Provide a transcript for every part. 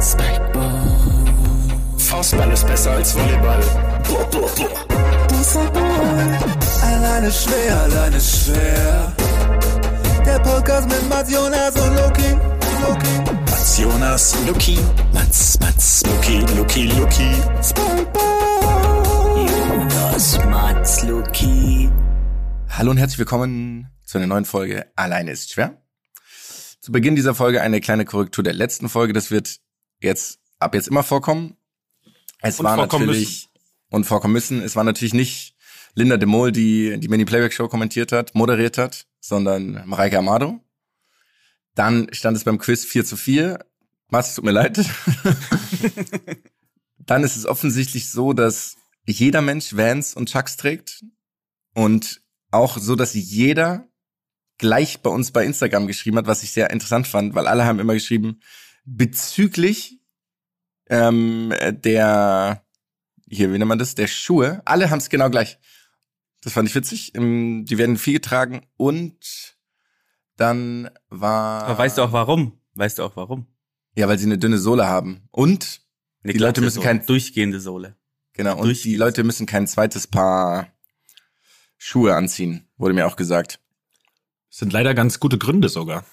Spikeball. Faustball ist besser als Volleyball. Alleine schwer, alleine schwer. Der Podcast mit Mats Jonas und Loki. Loki. Mats Jonas, Luki. Mats, Mats, Luki, Luki, Luki. Spikeball. Jonas, Mats, Luki. Hallo und herzlich willkommen zu einer neuen Folge Alleine ist schwer. Zu Beginn dieser Folge eine kleine Korrektur der letzten Folge. Das wird jetzt ab jetzt immer vorkommen. Es Und war natürlich und vorkommen müssen. Es war natürlich nicht Linda de Mol, die die Mini Playback Show kommentiert hat, moderiert hat, sondern Mareike Amado. Dann stand es beim Quiz 4 zu 4. Mats, tut mir leid. Dann ist es offensichtlich so, dass jeder Mensch Vans und Chucks trägt und auch so, dass jeder gleich bei uns bei Instagram geschrieben hat, was ich sehr interessant fand, weil alle haben immer geschrieben, bezüglich ähm, der, hier, wie nennt man das, der Schuhe, alle haben es genau gleich. Das fand ich witzig. Ähm, Die werden viel getragen und dann war... Aber weißt du auch warum? Weißt du auch warum? Ja, weil sie eine dünne Sohle haben. Und, Eine Die Leute müssen Sohle, kein- durchgehende Sohle. genau, und Durch- die Leute müssen kein zweites Paar Schuhe anziehen, wurde mir auch gesagt. Das sind leider ganz gute Gründe sogar.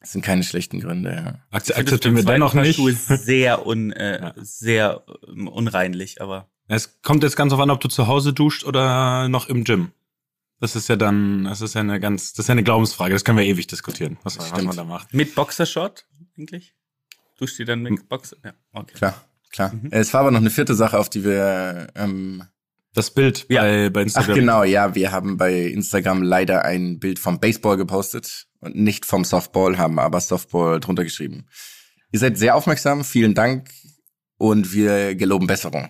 Das sind keine schlechten Gründe, ja. Akzeptieren wir dennoch nicht. Schuhe ist sehr un, äh, Ja. sehr ähm, unreinlich, aber Es kommt jetzt ganz auf an, ob du zu Hause duscht oder noch im Gym. Das ist ja dann, das ist ja eine ganz, das ist ja eine Glaubensfrage. Das können wir ewig diskutieren, was, was man da macht. mit Boxershort eigentlich? Duscht ihr dann mit Boxer? Ja, okay. Klar, klar. Mhm. Es war aber noch eine vierte Sache, auf die wir ähm, Das Bild Ja. bei, bei Ach Instagram. genau, ja, wir haben bei Instagram leider ein Bild vom Baseball gepostet und nicht vom Softball, haben aber Softball drunter geschrieben. Ihr seid sehr aufmerksam, vielen Dank und wir geloben Besserung.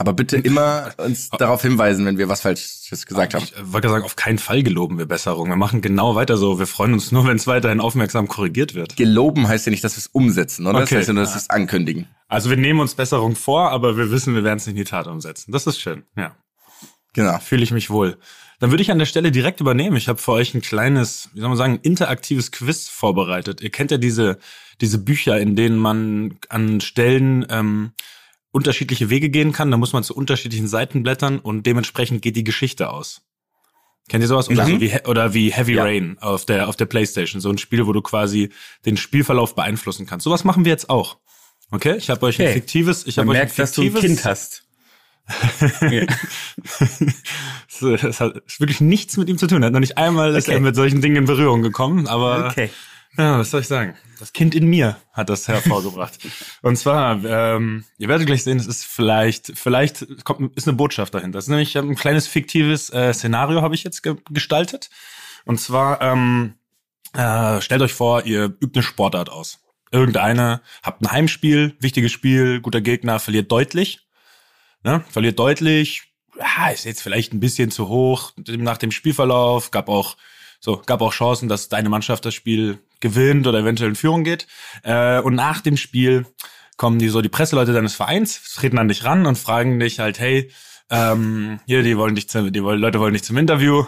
Aber bitte immer uns darauf hinweisen, wenn wir was Falsches gesagt haben. Ich äh, wollte sagen, auf keinen Fall geloben wir Besserung. Wir machen genau weiter so. Wir freuen uns nur, wenn es weiterhin aufmerksam korrigiert wird. Geloben heißt ja nicht, dass wir es umsetzen, oder? Das Okay. heißt ja nur, dass wir es ankündigen. Also wir nehmen uns Besserung vor, aber wir wissen, wir werden es nicht in die Tat umsetzen. Das ist schön, ja. Genau. Fühle ich mich wohl. Dann würde ich an der Stelle direkt übernehmen. Ich habe für euch ein kleines, wie soll man sagen, interaktives Quiz vorbereitet. Ihr kennt ja diese, diese Bücher, in denen man an Stellen ähm, unterschiedliche Wege gehen kann. Da muss man zu unterschiedlichen Seiten blättern und dementsprechend geht die Geschichte aus. Kennt ihr sowas? Oder, Mhm. so wie, oder wie Heavy Ja. Rain auf der, auf der Playstation. So ein Spiel, wo du quasi den Spielverlauf beeinflussen kannst. Sowas machen wir jetzt auch. Okay? Ich habe euch ein Okay. fiktives, ich habe euch ein merkt, dass du ein fiktives, Kind hast. ja. Das hat wirklich nichts mit ihm zu tun. Er hat noch nicht einmal ist Okay. er mit solchen Dingen in Berührung gekommen, aber Okay. ja, was soll ich sagen? Das Kind in mir hat das hervorgebracht. Und zwar, ähm, ihr werdet gleich sehen, es ist vielleicht, vielleicht kommt, ist eine Botschaft dahinter. Das ist nämlich ein kleines fiktives äh, Szenario habe ich jetzt ge gestaltet. Und zwar ähm, äh, stellt euch vor, ihr übt eine Sportart aus. Irgendeine, habt ein Heimspiel, wichtiges Spiel, guter Gegner, verliert deutlich. Ne? Verliert deutlich, ja, ist jetzt vielleicht ein bisschen zu hoch nach dem Spielverlauf, gab auch so, gab auch Chancen, dass deine Mannschaft das Spiel gewinnt oder eventuell in Führung geht. Äh, und nach dem Spiel kommen die so die Presseleute deines Vereins, treten an dich ran und fragen dich halt, hey, ähm, hier, die wollen dich zum, die Leute wollen dich zum Interview.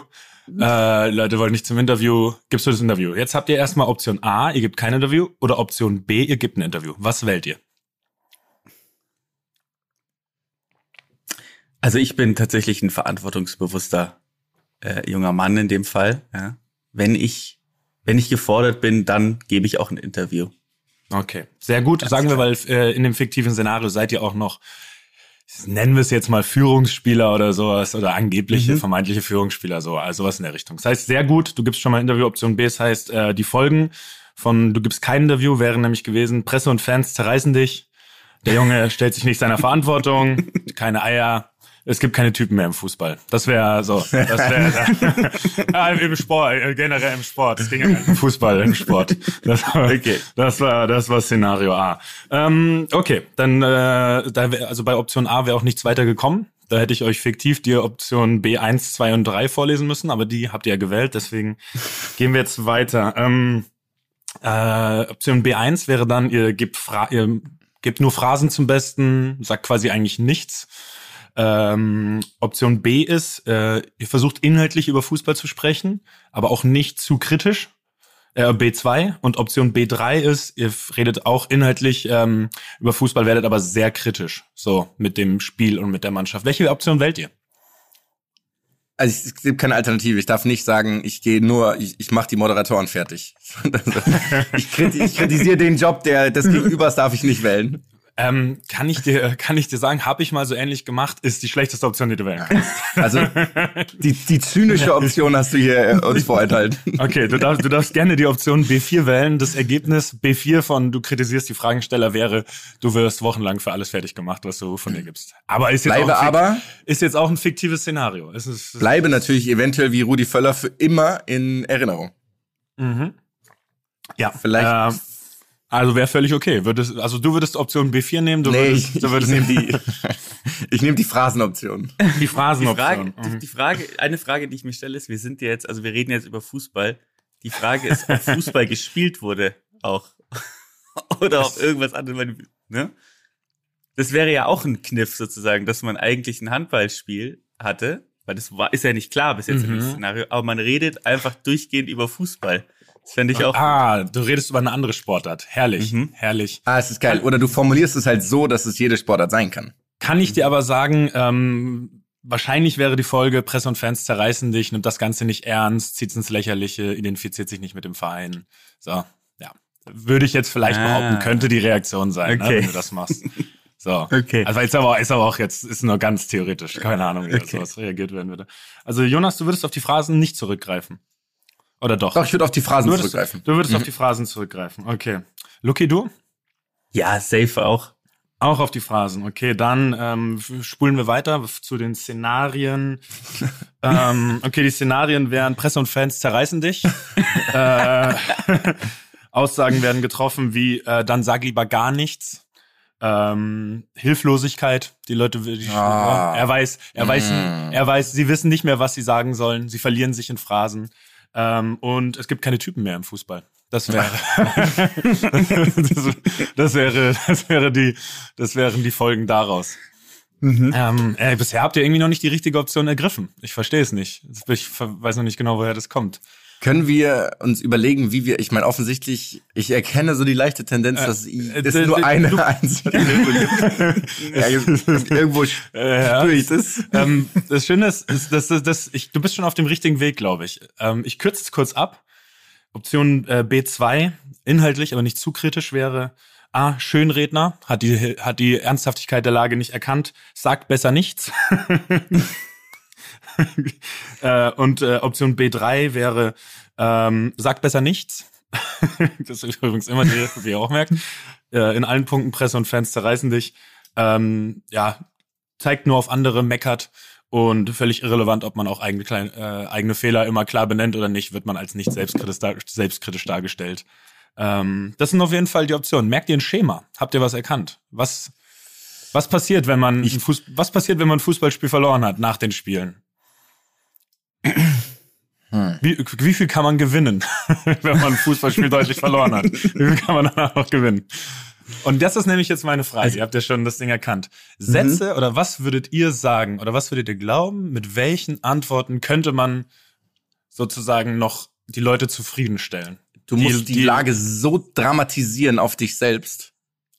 Äh, Leute wollen nicht zum Interview. Gibst du das Interview? Jetzt habt ihr erstmal Option A, ihr gebt kein Interview, oder Option B, ihr gebt ein Interview. Was wählt ihr? Also ich bin tatsächlich ein verantwortungsbewusster äh, junger Mann in dem Fall. Ja. Wenn ich wenn ich gefordert bin, dann gebe ich auch ein Interview. Okay, sehr gut. Sagen wir, weil äh, in dem fiktiven Szenario seid ihr auch noch, nennen wir es jetzt mal Führungsspieler oder sowas oder angebliche, Mhm. vermeintliche Führungsspieler, so, also sowas in der Richtung. Das heißt, sehr gut, du gibst schon mal Interview. Option B, das heißt, äh, die Folgen von du gibst kein Interview wären nämlich gewesen, Presse und Fans zerreißen dich, der Junge stellt sich nicht seiner Verantwortung, keine Eier. Es gibt keine Typen mehr im Fußball. Das wäre so. Das wäre ja, im Sport, äh, generell im Sport. Es ging ja im Fußball, im Sport. Das war, Okay. das war, das war Szenario A. Ähm, okay, dann äh, da wär, also bei Option A wäre auch nichts weiter gekommen. Da hätte ich euch fiktiv die Option B1, 2 und 3 vorlesen müssen, aber die habt ihr ja gewählt, deswegen gehen wir jetzt weiter. Ähm, äh, Option B1 wäre dann, ihr gebt, Fra ihr gebt nur Phrasen zum Besten, sagt quasi eigentlich nichts. Ähm, Option B ist, äh, ihr versucht inhaltlich über Fußball zu sprechen, aber auch nicht zu kritisch. äh, B2 und Option B3 ist, ihr redet auch inhaltlich ähm, über Fußball, werdet aber sehr kritisch, so mit dem Spiel und mit der Mannschaft. Welche Option wählt ihr? Also es gibt keine Alternative. Ich darf nicht sagen, ich gehe nur, ich, ich mache die Moderatoren fertig. ich, kriti ich kritisiere den Job der des Gegenübers, darf ich nicht wählen. Ähm, kann ich dir, kann ich dir sagen, habe ich mal so ähnlich gemacht, ist die schlechteste Option, die du wählen kannst. Also die, die zynische Option hast du hier äh, uns vorenthalten. Okay, du darfst, du darfst gerne die Option B4 wählen. Das Ergebnis B4 von du kritisierst die Fragensteller wäre, du wirst wochenlang für alles fertig gemacht, was du von dir gibst. Aber ist jetzt, Bleibe auch, ein, aber, ist jetzt auch ein fiktives Szenario. Es ist, bleibe natürlich eventuell wie Rudi Völler für immer in Erinnerung. Mhm. Ja, Vielleicht- Äh, also wäre völlig okay. Würdest, also du würdest Option B4 nehmen, du Nee, würdest, ich, du ich würdest nehme die, ich nehm die Phrasenoption. die Die Phrasenoption. Frage, die, die Frage, eine Frage, die ich mir stelle, ist, wir sind jetzt, also wir reden jetzt über Fußball. Die Frage ist, ob Fußball gespielt wurde auch. Oder ob irgendwas anderes, ne? Das wäre ja auch ein Kniff sozusagen, dass man eigentlich ein Handballspiel hatte, weil das war, ist ja nicht klar bis jetzt Mhm. im Szenario, aber man redet einfach durchgehend über Fußball. Das fände ich auch. Ah, du redest über eine andere Sportart. Herrlich, Mhm. herrlich. Ah, es ist geil. Oder du formulierst es halt so, dass es jede Sportart sein kann. Kann ich dir aber sagen, ähm, wahrscheinlich wäre die Folge Presse und Fans zerreißen dich, nimmt das Ganze nicht ernst, zieht's ins Lächerliche, identifiziert sich nicht mit dem Verein. So, ja. Würde ich jetzt vielleicht Ah. behaupten, könnte die Reaktion sein, ne, Okay. wenn du das machst. So. Okay. Also ist aber, ist aber auch jetzt, ist nur ganz theoretisch. Keine Ahnung, wie Okay. sowas reagiert werden würde. Also Jonas, du würdest auf die Phrasen nicht zurückgreifen. Oder doch? Doch, ich würde auf die Phrasen du würdest, zurückgreifen. du würdest Mhm. auf die Phrasen zurückgreifen. Okay. Lucky, du? Ja, safe auch. Auch auf die Phrasen. Okay, dann ähm, spulen wir weiter zu den Szenarien. ähm, okay, die Szenarien wären Presse und Fans zerreißen dich. äh, Aussagen werden getroffen wie äh, dann sag lieber gar nichts. Ähm, Hilflosigkeit. Die Leute, die, Ah. er weiß, er weiß, Mm. er weiß, sie wissen nicht mehr, was sie sagen sollen. Sie verlieren sich in Phrasen. Ähm, und es gibt keine Typen mehr im Fußball. Das wäre, das, das wäre, das wäre die, das wären die Folgen daraus. Ähm, äh, bisher habt ihr irgendwie noch nicht die richtige Option ergriffen. Ich verstehe es nicht. Ich weiß noch nicht genau, woher das kommt. Können wir uns überlegen, wie wir, ich meine, offensichtlich, ich erkenne so die leichte Tendenz, dass i- äh, es nur eine du- einzelne ja, irgendwo Äh, ja. spüre ich das. ähm, das Schöne ist, ist dass, dass, dass ich, du bist schon auf dem richtigen Weg, glaube ich. Ähm, ich kürze es kurz ab. Option äh, B2, inhaltlich, aber nicht zu kritisch wäre. A, Schönredner, hat die, hat die Ernsthaftigkeit der Lage nicht erkannt, sagt besser nichts. äh, und äh, Option B3 wäre, ähm, sagt besser nichts. das ist übrigens immer die, wie ihr auch merkt. Äh, in allen Punkten Presse und Fans zerreißen dich. Ähm, ja, zeigt nur auf andere, meckert und völlig irrelevant, ob man auch eigene, klein, äh, eigene Fehler immer klar benennt oder nicht, wird man als nicht selbstkritisch, dar selbstkritisch dargestellt. Ähm, das sind auf jeden Fall die Optionen. Merkt ihr ein Schema? Habt ihr was erkannt? Was, was passiert, wenn man Fuß was passiert, wenn man ein Fußballspiel verloren hat nach den Spielen? Wie, wie viel kann man gewinnen, wenn man ein Fußballspiel deutlich verloren hat? Wie viel kann man danach noch gewinnen? Und das ist nämlich jetzt meine Frage. ihr habt ja schon das Ding erkannt. Sätze oder was würdet ihr sagen oder was würdet ihr glauben, mit welchen Antworten könnte man sozusagen noch die Leute zufriedenstellen? Du Die- musst die, die- Lage so dramatisieren auf dich selbst,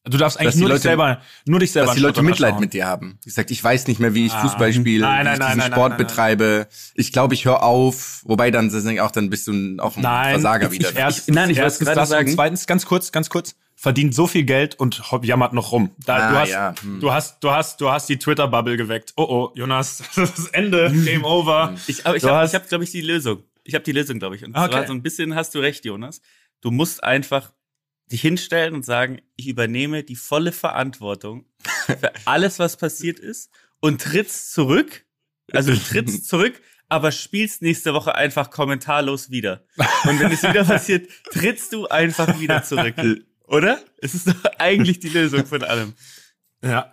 Du darfst eigentlich nur dich Leute- selber, nur dich selber dass die Leute Mitleid mit dir haben. Ich sag, ich weiß nicht mehr, wie ich Ah. Fußball spiele, Nein, wie nein, ich nein, diesen nein, Sport betreibe. Ich glaube, ich höre auf. Wobei dann sind auch dann bist du auch ein Nein, Versager ich, wieder. Ich, erst, Nein, ich erstens gerade das sagen- und zweitens ganz kurz, ganz kurz verdient so viel Geld und jammert noch rum. Da, Ah, du, hast, ja, hm. du hast, du hast, du hast die Twitter Bubble geweckt. Oh oh, Jonas, das ist Ende, Game Over. Ich, aber ich Du habe, ich hab, glaube ich, die Lösung. Ich habe die Lösung, glaube ich. Und Okay. zwar so ein bisschen hast du recht, Jonas. Du musst einfach dich hinstellen und sagen, ich übernehme die volle Verantwortung für alles, was passiert ist und trittst zurück. Also trittst zurück, aber spielst nächste Woche einfach kommentarlos wieder. Und wenn es wieder passiert, trittst du einfach wieder zurück. Oder? Es ist doch eigentlich die Lösung von allem. Ja.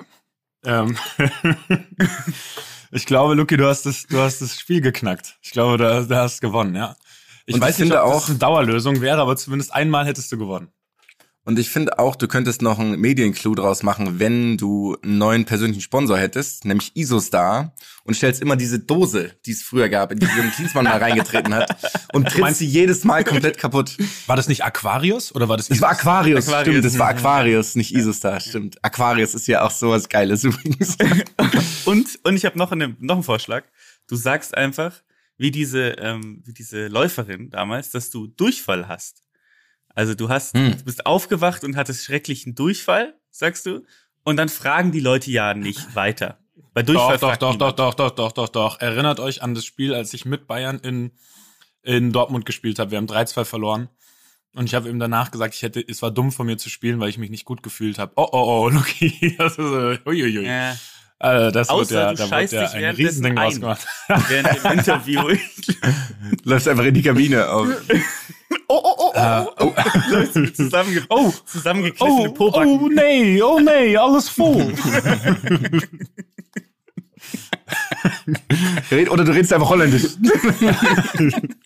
Ähm. ich glaube, Luki, du hast das, du hast das Spiel geknackt. Ich glaube, du, du hast gewonnen, ja. Ich Und ich weiß nicht, finde ob auch- das eine Dauerlösung wäre, aber zumindest einmal hättest du gewonnen. Und ich finde auch, du könntest noch einen Medienclou draus machen, wenn du einen neuen persönlichen Sponsor hättest, nämlich Isostar, und stellst immer diese Dose, die es früher gab, in die Jürgen Klinsmann mal reingetreten hat, und trittst sie jedes Mal komplett kaputt. War das nicht Aquarius oder war das Es war Aquarius, Aquarius. stimmt, es war Aquarius, nicht Isostar, stimmt. Aquarius ist ja auch sowas Geiles übrigens. Und, und ich habe noch, eine, noch einen Vorschlag. Du sagst einfach, wie diese, ähm, wie diese Läuferin damals, dass du Durchfall hast. Also du hast, Hm. du bist aufgewacht und hattest schrecklichen Durchfall, sagst du, und dann fragen die Leute ja nicht weiter. Bei Durchfall Doch, doch, doch, doch, doch, doch, doch, doch, doch. Erinnert euch an das Spiel, als ich mit Bayern in, in Dortmund gespielt habe. Wir haben 3-2 verloren. Und ich habe ihm danach gesagt, ich hätte, es war dumm von mir zu spielen, weil ich mich nicht gut gefühlt habe. Oh, oh, oh, Luki. Das ist, äh, uiuiui. Äh, das Außer wird ja, da wird ja ein Riesending ein. rausgemacht. während dem Interview. Läufst einfach in die Kabine auf. oh, oh, oh, Äh, oh, oh. Zusammenge Oh, zusammengekniffene oh, Pobacken. oh, nee, oh, nee, alles voll. Red- Oder du redest einfach Holländisch.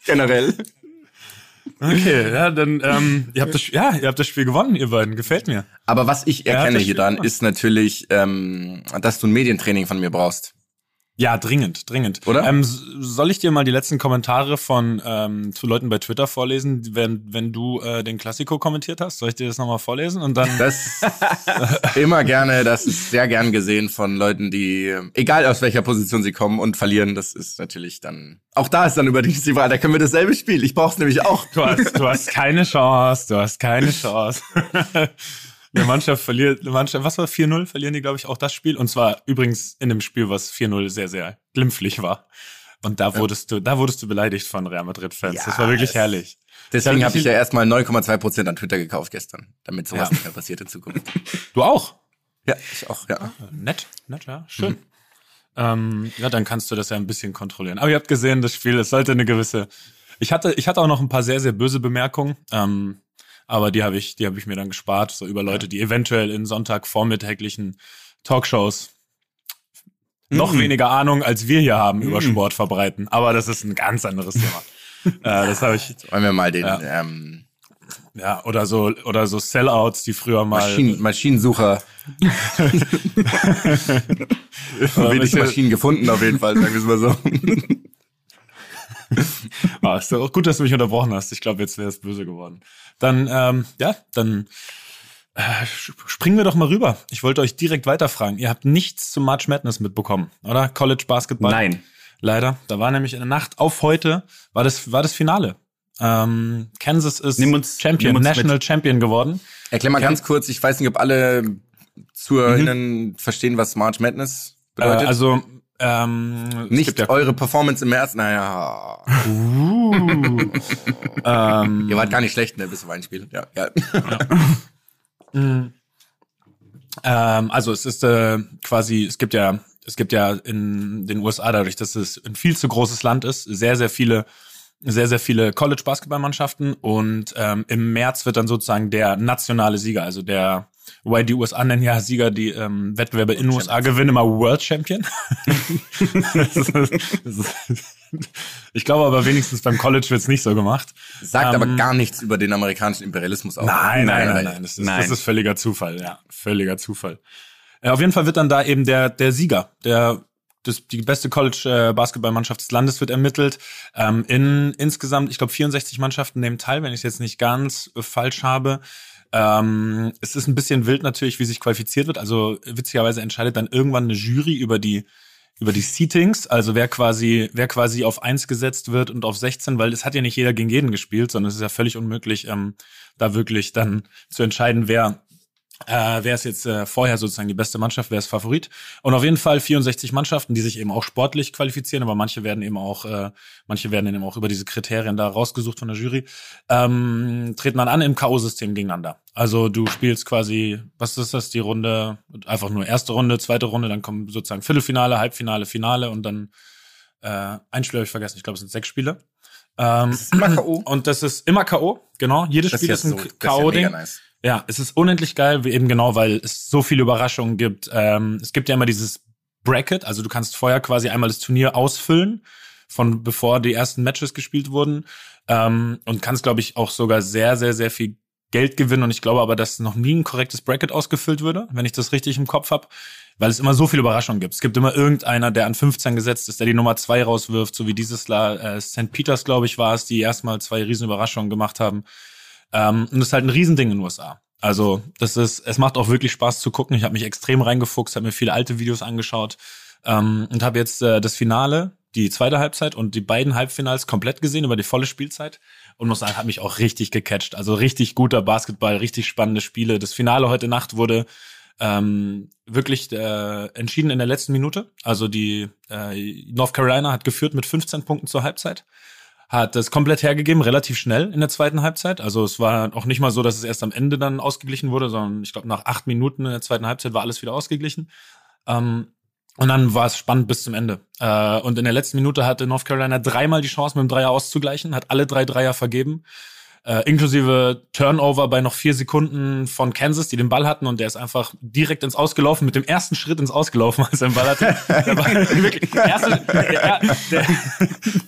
Generell. Okay, ja, dann, ähm, ihr habt das, ja, ihr habt das Spiel gewonnen, ihr beiden. Gefällt mir. Aber was ich erkenne hier dran, ist natürlich, ähm, dass du ein Medientraining von mir brauchst. Ja, dringend, dringend. Oder? Ähm, soll ich dir mal die letzten Kommentare von ähm, zu Leuten bei Twitter vorlesen, wenn, wenn du äh, den Klassiko kommentiert hast? Soll ich dir das nochmal vorlesen? Und dann. Das immer gerne, das ist sehr gern gesehen von Leuten, die, äh, egal aus welcher Position sie kommen und verlieren, das ist natürlich dann, auch da ist dann übrigens die Frage, da können wir dasselbe Spiel. Ich brauch's nämlich auch. Du hast, du hast keine Chance, du hast keine Chance. Eine Mannschaft verliert, eine Mannschaft, was war 4-0? Verlieren die, glaube ich, auch das Spiel. Und zwar übrigens in dem Spiel, was 4-0 sehr, sehr glimpflich war. Und da wurdest du, da wurdest du beleidigt von Real Madrid-Fans. Ja, das war wirklich herrlich. Deswegen habe ich ja erstmal 9,2 Prozent an Twitter gekauft gestern, damit sowas Ja. nicht mehr passiert in Zukunft. Du auch? Ja, ich auch, ja. Nett, nett, ja, schön. Ähm, ja, dann kannst du das ja ein bisschen kontrollieren. Aber ihr habt gesehen, das Spiel, es sollte eine gewisse. Ich hatte, ich hatte auch noch ein paar sehr, sehr böse Bemerkungen, ähm, aber die habe ich, die habe ich mir dann gespart, so über Leute, die eventuell in Sonntagvormittäglichen Talkshows noch Mhm. weniger Ahnung als wir hier haben über Sport verbreiten. Aber das ist ein ganz anderes Thema. äh, das habe ich, Wollen wir mal den Ja. ähm, ja, oder so, oder so Sellouts, die früher mal. Maschinen, Maschinensucher, wenig Maschinen gefunden auf jeden Fall, sagen wir es mal so. Ah, ist doch auch gut, dass du mich unterbrochen hast. Ich glaube, jetzt wäre es böse geworden. Dann, ähm, ja, dann äh, springen wir doch mal rüber. Ich wollte euch direkt weiterfragen. Ihr habt nichts zum March Madness mitbekommen, oder? College Basketball? Nein. Leider. Da war nämlich in der Nacht auf heute, war das, war das Finale. Ähm, Kansas ist uns- Champion, National mit. Champion geworden. Erklär mal ganz kurz, ich weiß nicht, ob alle ZuhörerInnen verstehen, was March Madness Äh, bedeutet. also, ähm, nicht ja, eure Performance im März, naja. uh, ähm, Ihr wart gar nicht schlecht, ne, bis zum Einspiel. Ja, ja. Ähm, also es ist äh, quasi, es gibt ja, es gibt ja in den USA dadurch, dass es ein viel zu großes Land ist, sehr, sehr viele, sehr, sehr viele College-Basketballmannschaften und ähm, im März wird dann sozusagen der nationale Sieger, also der, wobei die USA nennen ja Sieger, die ähm, Wettbewerbe in den USA gewinnen immer World Champion. Das ist- das ist- ich glaube aber wenigstens beim College wird's nicht so gemacht. Sagt Ähm, aber gar nichts über den amerikanischen Imperialismus aus. Nein, nein, nein, nein. Das ist, Nein. Das ist völliger Zufall, ja. Völliger Zufall. Äh, auf jeden Fall wird dann da eben der, der Sieger, der, das, die beste College-Basketballmannschaft des Landes wird ermittelt. Ähm, in insgesamt, ich glaube, 64 Mannschaften nehmen teil, wenn ich es jetzt nicht ganz äh, falsch habe. Ähm, es ist ein bisschen wild natürlich, wie sich qualifiziert wird. Also witzigerweise entscheidet dann irgendwann eine Jury über die über die Seatings, also wer quasi, wer quasi auf eins gesetzt wird und auf 16, weil es hat ja nicht jeder gegen jeden gespielt, sondern es ist ja völlig unmöglich, ähm, da wirklich dann zu entscheiden, wer äh, wer ist jetzt äh, vorher sozusagen die beste Mannschaft, wer ist Favorit. Und auf jeden Fall 64 Mannschaften, die sich eben auch sportlich qualifizieren, aber manche werden eben auch, äh, manche werden eben auch über diese Kriterien da rausgesucht von der Jury, ähm, treten dann an im K.O.-System gegeneinander. Also du spielst quasi, was ist das, die Runde, einfach nur erste Runde, zweite Runde, dann kommen sozusagen Viertelfinale, Halbfinale, Finale und dann äh, ein Spiel habe ich vergessen, ich glaube, es sind sechs Spiele. Ähm, Das ist immer K.O. und das ist immer K.O., genau. Jedes Das Spiel ja ist ein so- ist K.O.-Ding. Ja, es ist unendlich geil, wie eben genau, weil es so viele Überraschungen gibt. Ähm, es gibt ja immer dieses Bracket, also du kannst vorher quasi einmal das Turnier ausfüllen, von bevor die ersten Matches gespielt wurden. Ähm, und kannst, glaube ich, auch sogar sehr, sehr, sehr viel Geld gewinnen und ich glaube aber, dass noch nie ein korrektes Bracket ausgefüllt würde, wenn ich das richtig im Kopf habe, weil es immer so viele Überraschungen gibt. Es gibt immer irgendeiner, der an 15 gesetzt ist, der die Nummer zwei rauswirft, so wie dieses La äh, St. Peters, glaube ich, war es, die erstmal zwei riesen Überraschungen gemacht haben. Ähm, und das ist halt ein Riesending in den USA. Also, das ist, es macht auch wirklich Spaß zu gucken. Ich habe mich extrem reingefuchst, habe mir viele alte Videos angeschaut ähm, und habe jetzt äh, das Finale, die zweite Halbzeit und die beiden Halbfinals komplett gesehen über die volle Spielzeit und muss sagen, hat mich auch richtig gecatcht. Also richtig guter Basketball, richtig spannende Spiele. Das Finale heute Nacht wurde ähm, wirklich äh, entschieden in der letzten Minute. Also die äh, North Carolina hat geführt mit 15 Punkten zur Halbzeit hat das komplett hergegeben, relativ schnell in der zweiten Halbzeit. Also es war auch nicht mal so, dass es erst am Ende dann ausgeglichen wurde, sondern ich glaube, nach acht Minuten in der zweiten Halbzeit war alles wieder ausgeglichen. Ähm, und dann war es spannend bis zum Ende. Äh, und in der letzten Minute hatte North Carolina dreimal die Chance, mit dem Dreier auszugleichen, hat alle drei Dreier vergeben äh, inklusive Turnover bei noch vier Sekunden von Kansas, die den Ball hatten und der ist einfach direkt ins Ausgelaufen, mit dem ersten Schritt ins Ausgelaufen, als er den Ball hatte. der, war wirklich, der, erste, der, der,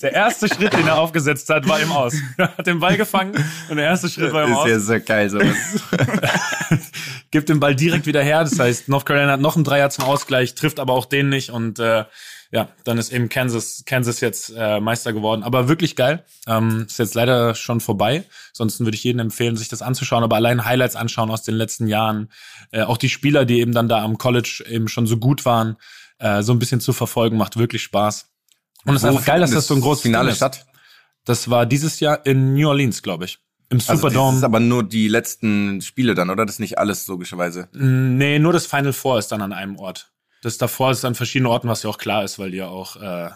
der, erste Schritt, den er aufgesetzt hat, war im Aus. Er hat den Ball gefangen und der erste Schritt war im ist Aus. ja so geil sowas. Gibt den Ball direkt wieder her, das heißt, North Carolina hat noch einen Dreier zum Ausgleich, trifft aber auch den nicht und äh, ja, dann ist eben Kansas, Kansas jetzt äh, Meister geworden. Aber wirklich geil. Ähm, ist jetzt leider schon vorbei. Sonst würde ich jedem empfehlen, sich das anzuschauen. Aber allein Highlights anschauen aus den letzten Jahren. Äh, auch die Spieler, die eben dann da am College eben schon so gut waren, äh, so ein bisschen zu verfolgen, macht wirklich Spaß. Und es ist einfach geil, dass das so ein großes Finale ist. statt. Das war dieses Jahr in New Orleans, glaube ich. Im Also das Superdome. ist aber nur die letzten Spiele dann, oder? Das ist nicht alles logischerweise. Nee, nur das Final Four ist dann an einem Ort. Das davor ist an verschiedenen Orten, was ja auch klar ist, weil die ja auch, äh,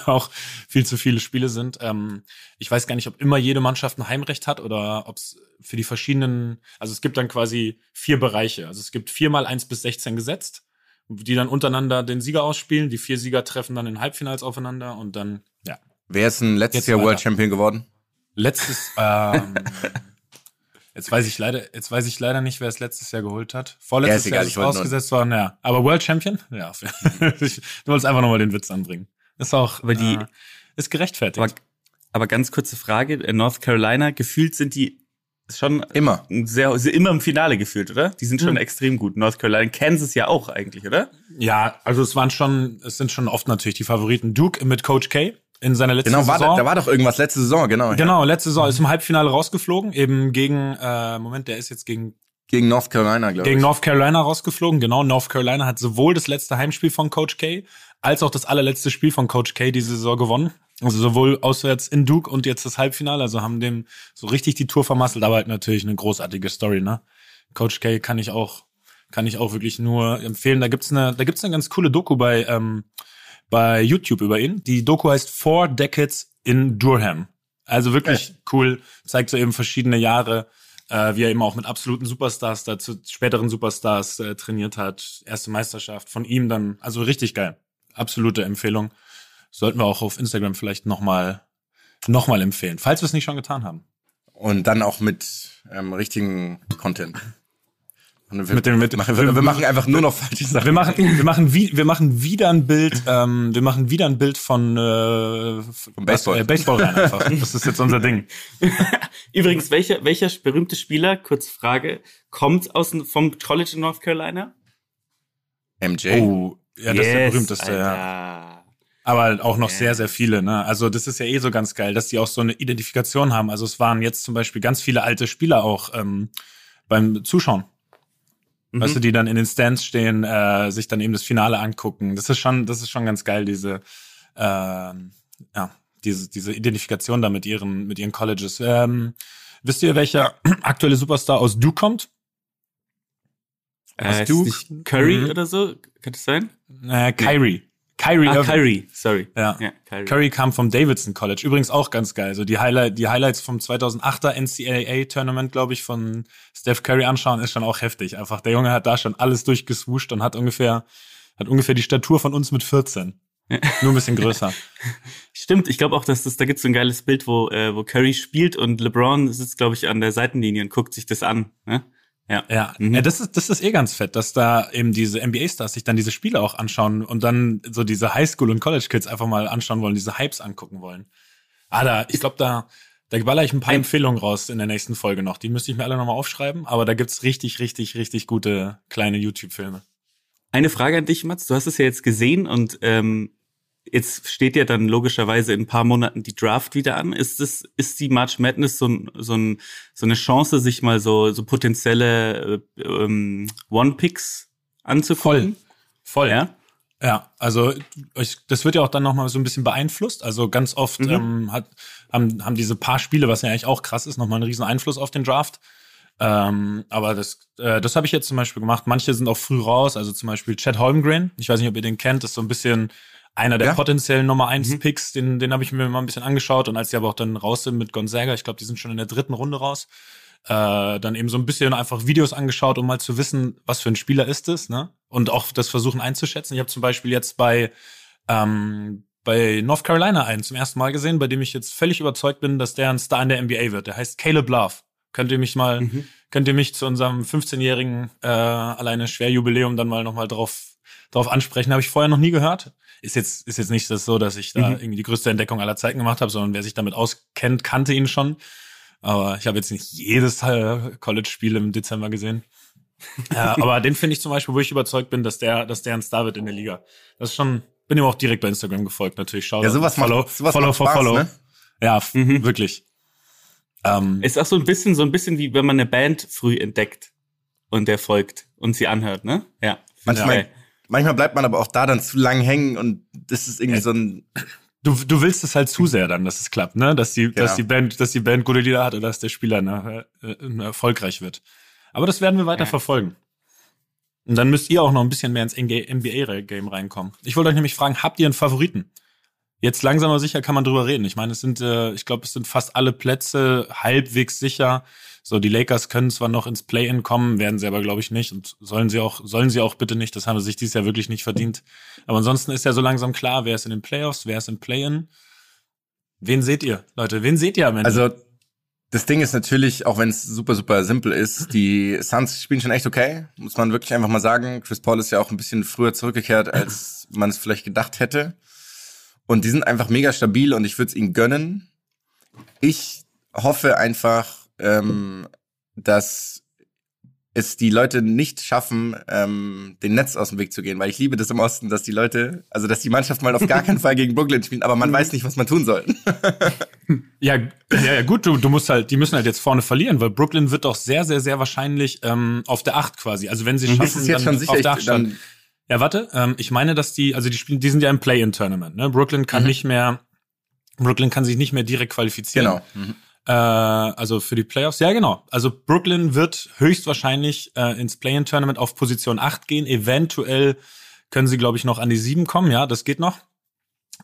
auch viel zu viele Spiele sind. Ähm, ich weiß gar nicht, ob immer jede Mannschaft ein Heimrecht hat oder ob es für die verschiedenen, also es gibt dann quasi vier Bereiche. Also es gibt viermal eins bis 16 gesetzt, die dann untereinander den Sieger ausspielen. Die vier Sieger treffen dann in Halbfinals aufeinander und dann, ja. Wer ist denn letztes Jetzt Jahr weiter. World Champion geworden? Letztes, ähm, jetzt weiß ich leider, jetzt weiß ich leider nicht, wer es letztes Jahr geholt hat. Vorletztes Ja, ist egal, Jahr ist es ausgesetzt worden, ja. Aber World Champion? Ja. ich, du wolltest einfach nochmal den Witz anbringen. Ist auch, Aber die- äh, ist gerechtfertigt. Aber, aber ganz kurze Frage, in North Carolina, gefühlt sind die schon Immer. sehr, sehr immer im Finale gefühlt, oder? Die sind schon Hm. extrem gut. North Carolina, Kansas ja auch eigentlich, oder? ja, also es waren schon, es sind schon oft natürlich die Favoriten. Duke mit Coach K in seiner letzten Genau, war, da, Saison. da war doch irgendwas letzte Saison, genau. ja. genau, letzte Saison ist im Halbfinale rausgeflogen, eben gegen, äh, Moment, der ist jetzt gegen Gegen North Carolina, glaube Gegen ich. North Carolina rausgeflogen. Genau, North Carolina hat sowohl das letzte Heimspiel von Coach K als auch das allerletzte Spiel von Coach K diese Saison gewonnen. Also sowohl auswärts in Duke und jetzt das Halbfinale. Also haben dem so richtig die Tour vermasselt, aber halt natürlich eine großartige Story, ne? Coach K kann ich auch, kann ich auch wirklich nur empfehlen. Da gibt's eine, da gibt's eine ganz coole Doku bei, ähm, bei YouTube über ihn. Die Doku heißt Four Decades in Durham. Also wirklich cool, zeigt so eben verschiedene Jahre, äh, wie er eben auch mit absoluten Superstars, dazu späteren Superstars äh, trainiert hat. Erste Meisterschaft von ihm dann, also richtig geil. Absolute Empfehlung. Sollten wir auch auf Instagram vielleicht nochmal noch mal empfehlen, falls wir es nicht schon getan haben. Und dann auch mit ähm, richtigen Content. Wir, Mit dem- mit machen, wir, wir machen einfach nur noch falsche Sachen. Wir machen, wir machen, wie, wir machen wieder ein Bild, ähm, wir machen wieder ein Bild von äh, Vom Baseball. Äh, Baseball rein einfach. Das ist jetzt unser Ding. Übrigens, welcher, welcher berühmte Spieler, kurze Frage, kommt aus dem- vom College in North Carolina? MJ. Oh, ja, das ist der berühmteste, ja. ja. Aber auch noch Ja. sehr, sehr viele, ne? Also das ist ja eh so ganz geil, dass die auch so eine Identifikation haben. Also es waren jetzt zum Beispiel ganz viele alte Spieler auch ähm, beim Zuschauen. Mhm. Weißt du, die dann in den Stands stehen, äh, sich dann eben das Finale angucken. Das ist schon, das ist schon ganz geil, diese, ähm, ja, diese, diese Identifikation da mit ihren, mit ihren Colleges. Ähm, wisst ihr, welcher aktuelle Superstar aus Duke kommt? Äh, ist Duke? nicht Curry Mhm. oder so? Kann das sein? Äh, Kyrie. Kyrie Ah. Kyrie, sorry. Ja. ja Kyrie. Curry kam vom Davidson College. Übrigens auch ganz geil. So die, Highlight, die Highlights vom 2008er NCAA Tournament, glaube ich, von Steph Curry anschauen, ist schon auch heftig. Einfach der Junge hat da schon alles durchgeswuscht und hat ungefähr, hat ungefähr die Statur von uns mit 14. Nur ein bisschen größer. Stimmt, ich glaube auch, dass das, da gibt's so ein geiles Bild, wo, äh, wo Curry spielt und LeBron sitzt, glaube ich, an der Seitenlinie und guckt sich das an. Ne? Ja. Ja, Mhm. ja das, ist, das ist eh ganz fett, dass da eben diese NBA-Stars sich dann diese Spiele auch anschauen und dann so diese Highschool- und College-Kids einfach mal anschauen wollen, diese Hypes angucken wollen. Ah, da, ich glaube, da, Da baller ich ein paar Empfehlungen raus in der nächsten Folge noch. Die müsste ich mir alle nochmal aufschreiben, aber da gibt's richtig, richtig, richtig gute kleine YouTube-Filme. Eine Frage an dich, Mats. Du hast es ja jetzt gesehen und ähm, jetzt steht ja dann logischerweise in ein paar Monaten die Draft wieder an. Ist es, ist die March Madness so, ein, so, ein, so eine Chance, sich mal so, so potenzielle äh, ähm, One-Picks anzugucken? Voll. Ja. Ja, also ich, das wird ja auch dann nochmal so ein bisschen beeinflusst. Also ganz oft Mhm. ähm, hat, haben, haben diese paar Spiele, was ja eigentlich auch krass ist, nochmal einen riesen Einfluss auf den Draft. Ähm, aber das, äh, das habe ich jetzt zum Beispiel gemacht. Manche sind auch früh raus, also zum Beispiel Chad Holmgren. Ich weiß nicht, ob ihr den kennt, das ist so ein bisschen einer der Ja. potenziellen Nummer eins Mhm. Picks, den, den habe ich mir mal ein bisschen angeschaut. Und als die aber auch dann raus sind mit Gonzaga, ich glaube, die sind schon in der dritten Runde raus, äh, dann eben so ein bisschen einfach Videos angeschaut, um mal zu wissen, was für ein Spieler ist es, ne? Und auch das versuchen einzuschätzen. Ich habe zum Beispiel jetzt bei ähm, bei North Carolina einen zum ersten Mal gesehen, bei dem ich jetzt völlig überzeugt bin, dass der ein Star in der NBA wird. Der heißt Caleb Love. Könnt ihr mich mal, Mhm. könnt ihr mich zu unserem 15-jährigen äh, alleine Schwerjubiläum dann mal nochmal drauf drauf ansprechen? Habe ich vorher noch nie gehört. Ist jetzt ist jetzt nicht das so, dass ich da Mhm. irgendwie die größte Entdeckung aller Zeiten gemacht habe, sondern wer sich damit auskennt, kannte ihn schon. Aber ich habe jetzt nicht jedes äh, College-Spiel im Dezember gesehen. ja, aber den finde ich zum Beispiel, wo ich überzeugt bin, dass der, dass der ein Star wird in der Liga. Das ist schon, bin ihm auch direkt bei Instagram gefolgt, natürlich. Schau Ja, sowas macht, follow, sowas follow macht for Spaß, follow. ne? Ja, Mhm. wirklich. Ähm, Ist auch so ein bisschen, so ein bisschen wie wenn man eine Band früh entdeckt und der folgt und sie anhört, ne? Ja. Manchmal, Ja. Manchmal bleibt man aber auch da dann zu lang hängen und das ist irgendwie so ein, du, du willst es halt zu sehr dann, dass es klappt, ne? Dass die, dass Genau. die Band, dass die Band gute Lieder hat oder dass der Spieler ne, äh, äh, erfolgreich wird. Aber das werden wir weiter Ja. verfolgen. Und dann müsst ihr auch noch ein bisschen mehr ins NBA-Game reinkommen. Ich wollte euch nämlich fragen, habt ihr einen Favoriten? Jetzt langsam aber sicher kann man drüber reden. Ich meine, es sind, äh, ich glaube, es sind fast alle Plätze halbwegs sicher. So, die Lakers können zwar noch ins Play-In kommen, werden sie aber, glaube ich, nicht. Und sollen sie auch, sollen sie auch bitte nicht. Das haben sie sich dieses Jahr wirklich nicht verdient. Aber ansonsten ist ja so langsam klar, wer ist in den Playoffs, wer ist im Play-In. Wen seht ihr, Leute? Wen seht ihr am Ende? also das Ding ist natürlich, auch wenn es super, super simpel ist, die Suns spielen schon echt okay, muss man wirklich einfach mal sagen. Chris Paul ist ja auch ein bisschen früher zurückgekehrt, als man es vielleicht gedacht hätte. Und die sind einfach mega stabil und ich würde es ihnen gönnen. Ich hoffe einfach, ähm, dass es die Leute nicht schaffen, ähm, den Netz aus dem Weg zu gehen, weil ich liebe das im Osten, dass die Leute, also dass die Mannschaft mal auf gar keinen Fall gegen Brooklyn spielen, aber man weiß nicht, was man tun soll. Ja, ja, ja gut, du, du musst halt, die müssen halt jetzt vorne verlieren, weil Brooklyn wird doch sehr, sehr, sehr wahrscheinlich ähm, auf der Acht quasi. Also wenn sie schaffen, Ist es jetzt dann schon sicher? auf der Acht dann, Ja, warte, ähm, ich meine, dass die, also die spielen, die sind ja im Play-in-Tournament, ne? Brooklyn kann Mhm. nicht mehr, Brooklyn kann sich nicht mehr direkt qualifizieren. genau. Mhm. Äh, also für die Playoffs, ja genau. Also Brooklyn wird höchstwahrscheinlich äh, ins Play-in-Tournament auf Position 8 gehen. Eventuell können sie, glaube ich, noch an die 7 kommen, ja, das geht noch.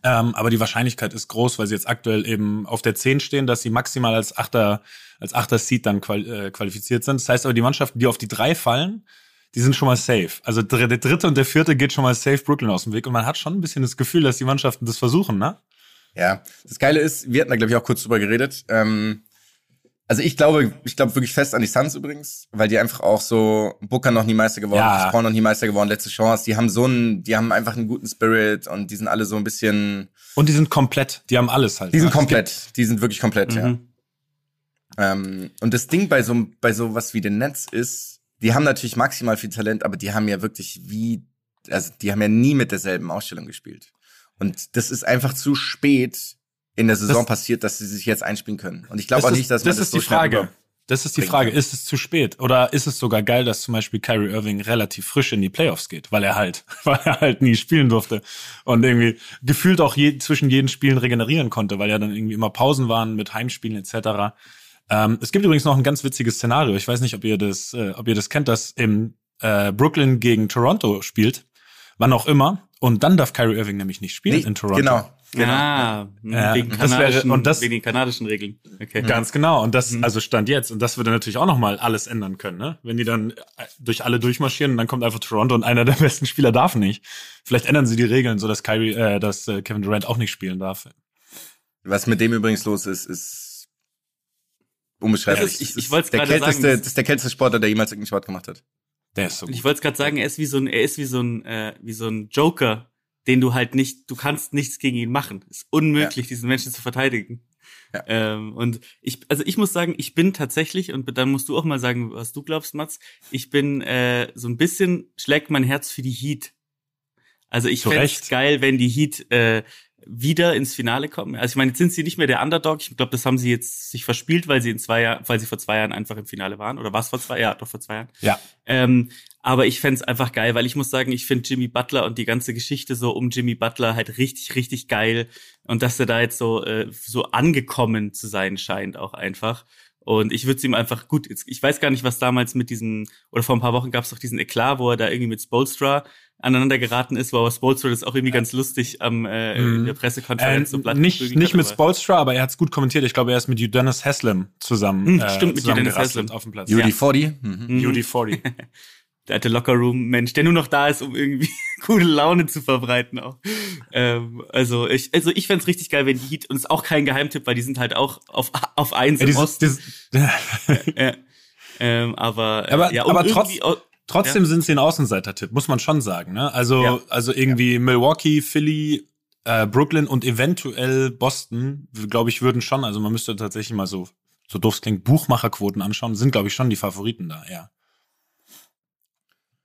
Ähm, aber die Wahrscheinlichkeit ist groß, weil sie jetzt aktuell eben auf der 10 stehen, dass sie maximal als Achter, als Achter Seed dann qual äh, qualifiziert sind. Das heißt aber, die Mannschaften, die auf die 3 fallen, die sind schon mal safe. Also der dritte und der vierte geht schon mal safe Brooklyn aus dem Weg. Und man hat schon ein bisschen das Gefühl, dass die Mannschaften das versuchen, ne? Ja, das Geile ist, wir hatten da glaube ich auch kurz drüber geredet. Ähm, also ich glaube, ich glaube wirklich fest an die Suns übrigens, weil die einfach auch so Booker noch nie Meister geworden, Ja. Paul noch nie Meister geworden, letzte Chance. Die haben so einen, die haben einfach einen guten Spirit und die sind alle so ein bisschen, Und die sind komplett, die haben alles halt. die sind ne? Komplett, die sind wirklich komplett, ja. Mhm. Ähm, und das Ding bei so bei so was wie den Netz ist, die haben natürlich maximal viel Talent, aber die haben ja wirklich wie, also die haben ja nie mit derselben Ausstellung gespielt. Und das ist einfach zu spät in der Saison Das- passiert, dass sie sich jetzt einspielen können. Und ich glaube auch nicht, dass das das ist so die Frage. Das ist die Frage, ist es zu spät? Oder ist es sogar geil, dass zum Beispiel Kyrie Irving relativ frisch in die Playoffs geht, weil er halt, weil er halt nie spielen durfte und irgendwie gefühlt auch je, zwischen jeden Spielen regenerieren konnte, weil ja dann irgendwie immer Pausen waren mit Heimspielen etc. Ähm, es gibt übrigens noch ein ganz witziges Szenario. Ich weiß nicht, ob ihr das, äh, ob ihr das kennt, dass im äh, Brooklyn gegen Toronto spielt, wann auch immer, und dann darf Kyrie Irving nämlich nicht spielen Nee, in Toronto. Genau. genau. Ah, Ja, wegen, das wäre- kanadischen, und das- wegen den kanadischen Regeln. Okay. Ganz genau. Und das, Mhm. also Stand jetzt. Und das würde natürlich auch nochmal alles ändern können, ne? Wenn die dann äh, durch alle durchmarschieren und dann kommt einfach Toronto und einer der besten Spieler darf nicht. Vielleicht ändern sie die Regeln, so dass Kyrie, äh, dass äh, Kevin Durant auch nicht spielen darf. Was mit dem übrigens los ist, ist unbeschreiblich. Ist- ich- ich ist wollt's der gerade kälteste, sagen, Das ist der kälteste Sportler, der jemals irgendeinen Sport gemacht hat. Der ist so gut. ich wollte gerade sagen, er ist wie so ein, er ist wie so ein, äh, wie so ein Joker, den du halt nicht, du kannst nichts gegen ihn machen. ist unmöglich, diesen Menschen zu verteidigen. Ja. Ähm, und ich, also ich muss sagen, ich bin tatsächlich, und dann musst du auch mal sagen, was du glaubst, Mats, ich bin äh, so ein bisschen, schlägt mein Herz für die Heat. Also ich fände Recht. geil, wenn die Heat äh, wieder ins Finale kommen. Also ich meine, jetzt sind sie nicht mehr der Underdog. Ich glaube, das haben sie jetzt sich verspielt, weil sie in zwei Jahren, weil sie vor zwei Jahren einfach im Finale waren. Oder was vor zwei Jahren? Ja, doch vor zwei Jahren. Ja. Ähm, aber ich fänd's einfach geil, weil ich muss sagen, ich find Jimmy Butler und die ganze Geschichte so um Jimmy Butler halt richtig, richtig geil. Und dass er da jetzt so, äh, so angekommen zu sein scheint auch einfach. Und ich würde ihm einfach, gut, jetzt, ich weiß gar nicht, was damals mit diesem, oder vor ein paar Wochen gab es doch diesen Eklat, wo er da irgendwie mit Spolstra aneinander geraten ist, wo aber Spolstra das auch irgendwie ganz lustig am äh, in der Äh, Pressekonferenz so platt nicht nicht hat, mit Spolstra, aber er hat's gut kommentiert. Ich glaube, er ist mit Udonis Haslem zusammen. Hm, äh, stimmt, mit zusammen Udonis Haslem. auf dem Platz. UD40. Mhm. Mhm. UD40. der alte Lockerroom-Mensch, der nur noch da ist, um irgendwie coole Laune zu verbreiten auch. Ähm, also ich, also ich fänd's richtig geil, wenn die Heat, und es ist auch kein Geheimtipp, weil die sind halt auch auf, auf eins Ja, im Osten. dieses, Ja. Ähm, aber, äh, Aber- ja, um aber trotz- Trotzdem sind sie ein Außenseiter-Tipp, muss man schon sagen. Ne? Also, Ja. also irgendwie Milwaukee, Philly, äh, Brooklyn und eventuell Boston, glaube ich, würden schon, also man müsste tatsächlich mal so, so doof es klingt, Buchmacherquoten anschauen, sind, glaube ich, schon die Favoriten da, ja.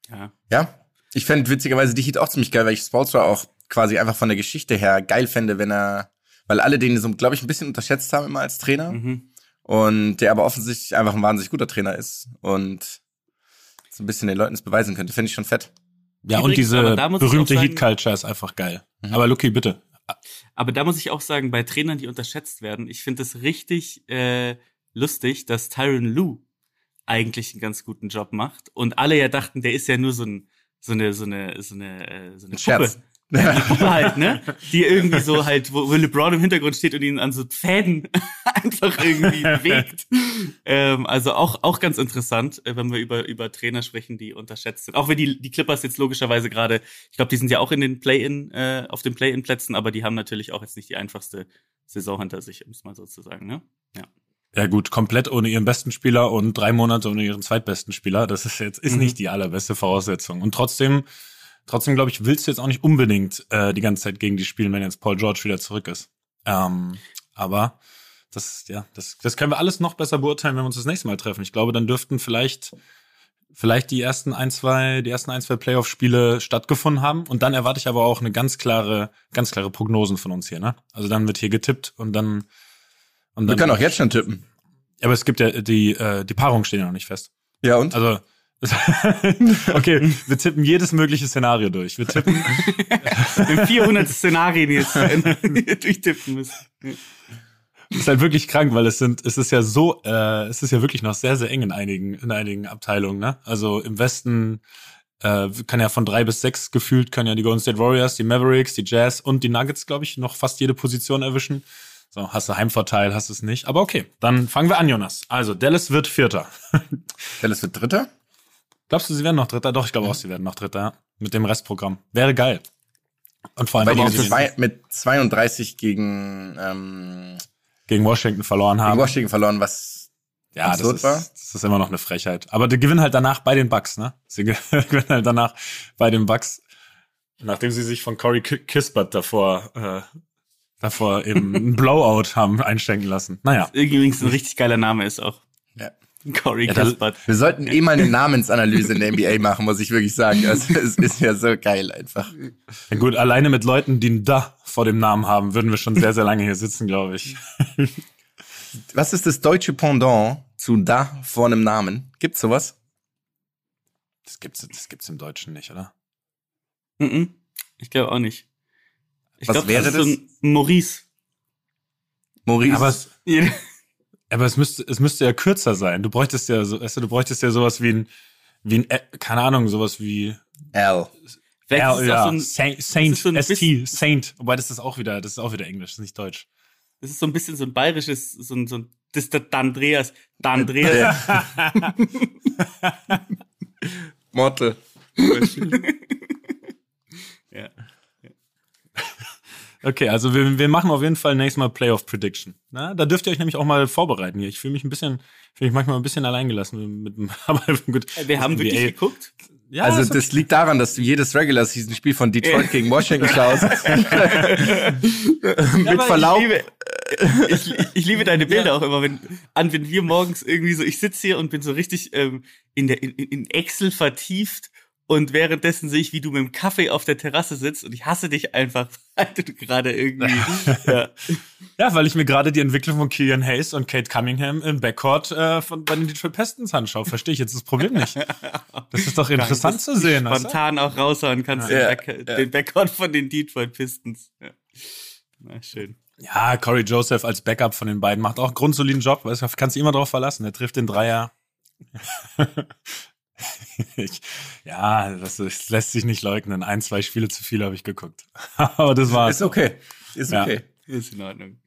Ja. Ja, ich fände witzigerweise die Heat auch ziemlich geil, weil ich Spolstra auch quasi einfach von der Geschichte her geil fände, wenn er, weil alle den so, glaube ich, ein bisschen unterschätzt haben immer als Trainer Mhm. und der aber offensichtlich einfach ein wahnsinnig guter Trainer ist und so ein bisschen den Leuten das beweisen könnte, finde ich schon fett. Ja, und Übrigens, diese berühmte auch sagen- Heat-Culture ist einfach geil. Mhm. Aber Lucky, bitte. Aber da muss ich auch sagen, bei Trainern, die unterschätzt werden, ich finde es richtig äh, lustig, dass Tyron Lue eigentlich einen ganz guten Job macht und alle ja dachten, der ist ja nur so ein so eine so eine so eine äh, so eine Ein Scherz. Puppe. Ja, eine Puppe halt, ne? Die irgendwie so halt, wo, wo LeBron im Hintergrund steht und ihn an so Fäden einfach irgendwie bewegt. Ähm, also auch, auch ganz interessant, äh, wenn wir über, über Trainer sprechen, die unterschätzt sind. Auch wenn die, die Clippers jetzt logischerweise gerade, ich glaube, die sind ja auch in den Play-In, äh, auf den Play-In-Plätzen, aber die haben natürlich auch jetzt nicht die einfachste Saison hinter sich, um es mal so zu sagen, ne? Ja. Ja gut, komplett ohne ihren besten Spieler und drei Monate ohne ihren zweitbesten Spieler. Das ist jetzt ist Mhm. nicht die allerbeste Voraussetzung. Und trotzdem, trotzdem glaube ich, willst du jetzt auch nicht unbedingt äh, die ganze Zeit gegen die spielen, wenn jetzt Paul George wieder zurück ist. Ähm, aber das, ja, das, das können wir alles noch besser beurteilen, wenn wir uns das nächste Mal treffen. Ich glaube, dann dürften vielleicht vielleicht die ersten ein, zwei, die ersten ein, zwei Playoff-Spiele stattgefunden haben. Und dann erwarte ich aber auch eine ganz klare, ganz klare Prognosen von uns hier, ne? Also dann wird hier getippt und dann, und Wir können auch jetzt schon tippen. aber es gibt ja die, äh, die Paarungen stehen ja noch nicht fest. Ja, und? Also, okay, wir tippen jedes mögliche Szenario durch. Wir tippen, In 400 Szenarien jetzt durchtippen müssen. das ist halt wirklich krank, weil es sind, es ist ja so, äh, es ist ja wirklich noch sehr, sehr eng in einigen, in einigen Abteilungen, ne? Also im Westen äh, kann ja von drei bis sechs gefühlt können ja die Golden State Warriors, die Mavericks, die Jazz und die Nuggets, glaube ich, noch fast jede Position erwischen. So, hast du Heimvorteil, hast du es nicht. Aber okay, dann fangen wir an, Jonas. Also, Dallas wird Vierter. Dallas wird Dritter? Glaubst du, sie werden noch Dritter? Doch, ich glaube auch, sie werden noch Dritter. ja. Mit dem Restprogramm. Wäre geil. Und vor allem, Weil die mit, gegen, zwei, mit 32 gegen, ähm, gegen Washington verloren gegen haben. Washington verloren, was Ja, das ist, das ist immer noch eine Frechheit. Aber die gewinnen halt danach bei den Bucks, ne? Sie gewinnen halt danach bei den Bucks, nachdem sie sich von Corey Ki- Kispert davor, äh, davor eben ein Blowout haben einschenken lassen. Naja. Übrigens ein richtig geiler Name ist auch. Ja. Corey Ja, Kispert. Wir sollten eh mal eine Namensanalyse in der NBA machen, muss ich wirklich sagen. Also, es ist ja so geil einfach. Ja gut, alleine mit Leuten, die ein Da vor dem Namen haben, würden wir schon sehr, sehr lange hier sitzen, glaube ich. Was ist das deutsche Pendant zu da vor einem Namen? Gibt's sowas? Das gibt's, das gibt's im Deutschen nicht, oder? Mhm. Ich glaube auch nicht. Ich Was glaub, wäre das? Ist so ein Maurice. Maurice? Aber es, aber es müsste, es müsste ja kürzer sein. Du bräuchtest ja so, weißt du, du bräuchtest ja sowas wie ein, wie ein, Ä- keine Ahnung, sowas wie L. Vielleicht ist es ja, so ein, Saint, Saint, ist so ein ST, Saint. Wobei das ist auch wieder, das ist auch wieder Englisch, das ist nicht Deutsch. das ist so ein bisschen so ein bayerisches, so ein, so ein, das ist der D'Andreas. D'Andreas. Mortel. ja. Okay, also wir, wir machen auf jeden Fall nächstes Mal Playoff Prediction. Na, da dürft ihr euch nämlich auch mal vorbereiten hier. Ich fühle mich ein bisschen, fühle mich manchmal ein bisschen alleingelassen mit dem, aber gut. Wir haben das wirklich NBA geguckt. Ja, Also ist das liegt daran, dass du jedes Regular Season Spiel von Detroit gegen Washington schaust. Mit aber ich Verlaub, liebe- ich, ich, liebe deine Bilder auch immer, wenn, an, wenn wir morgens irgendwie so, ich sitze hier und bin so richtig ähm, in, der, in, in Excel vertieft und währenddessen sehe ich, wie du mit dem Kaffee auf der Terrasse sitzt und ich hasse dich einfach, weil du gerade irgendwie. ja. Ja, weil ich mir gerade die Entwicklung von Killian Hayes und Kate Cunningham im Backcourt äh, von, bei den Detroit Pistons anschaue. Verstehe ich jetzt das Problem nicht. Das ist doch interessant zu sehen. du? Spontan auch raushauen kannst Ja, den, Back, den Backcourt von den Detroit Pistons. Ja. Na, schön. Ja, Corey Joseph als Backup von den beiden macht auch einen grundsoliden Job. Du, kannst dich immer drauf verlassen. Er trifft den Dreier. ich, ja, das, das lässt sich nicht leugnen. Ein, zwei Spiele zu viel habe ich geguckt. Aber das war's. Ist okay. Ist Ja. okay. Ist in Ordnung.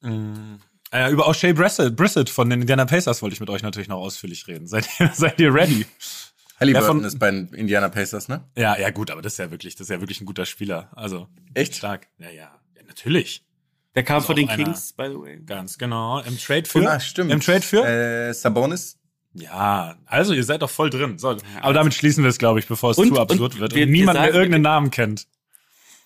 Mm. Äh, über O'Shea Brissett, Brissett von den Indiana Pacers wollte ich mit euch natürlich noch ausführlich reden. Seid ihr, seid ihr ready? Halliburton Ja, von- ist bei den Indiana Pacers, ne? Ja, ja, gut, aber das ist ja wirklich, das ist ja wirklich ein guter Spieler. Also, Echt? stark. Ja, ja, ja natürlich. Der kam von auch den einer- Kings, by the way. Ganz genau. Im Trade für? Ah, stimmt. Im Trade für? Äh, Sabonis? Ja, also ihr seid doch voll drin. So, aber damit schließen wir es, glaube ich, bevor es Und- zu absurd und wird wir- und wir niemand mehr sagen- irgendeinen Namen kennt.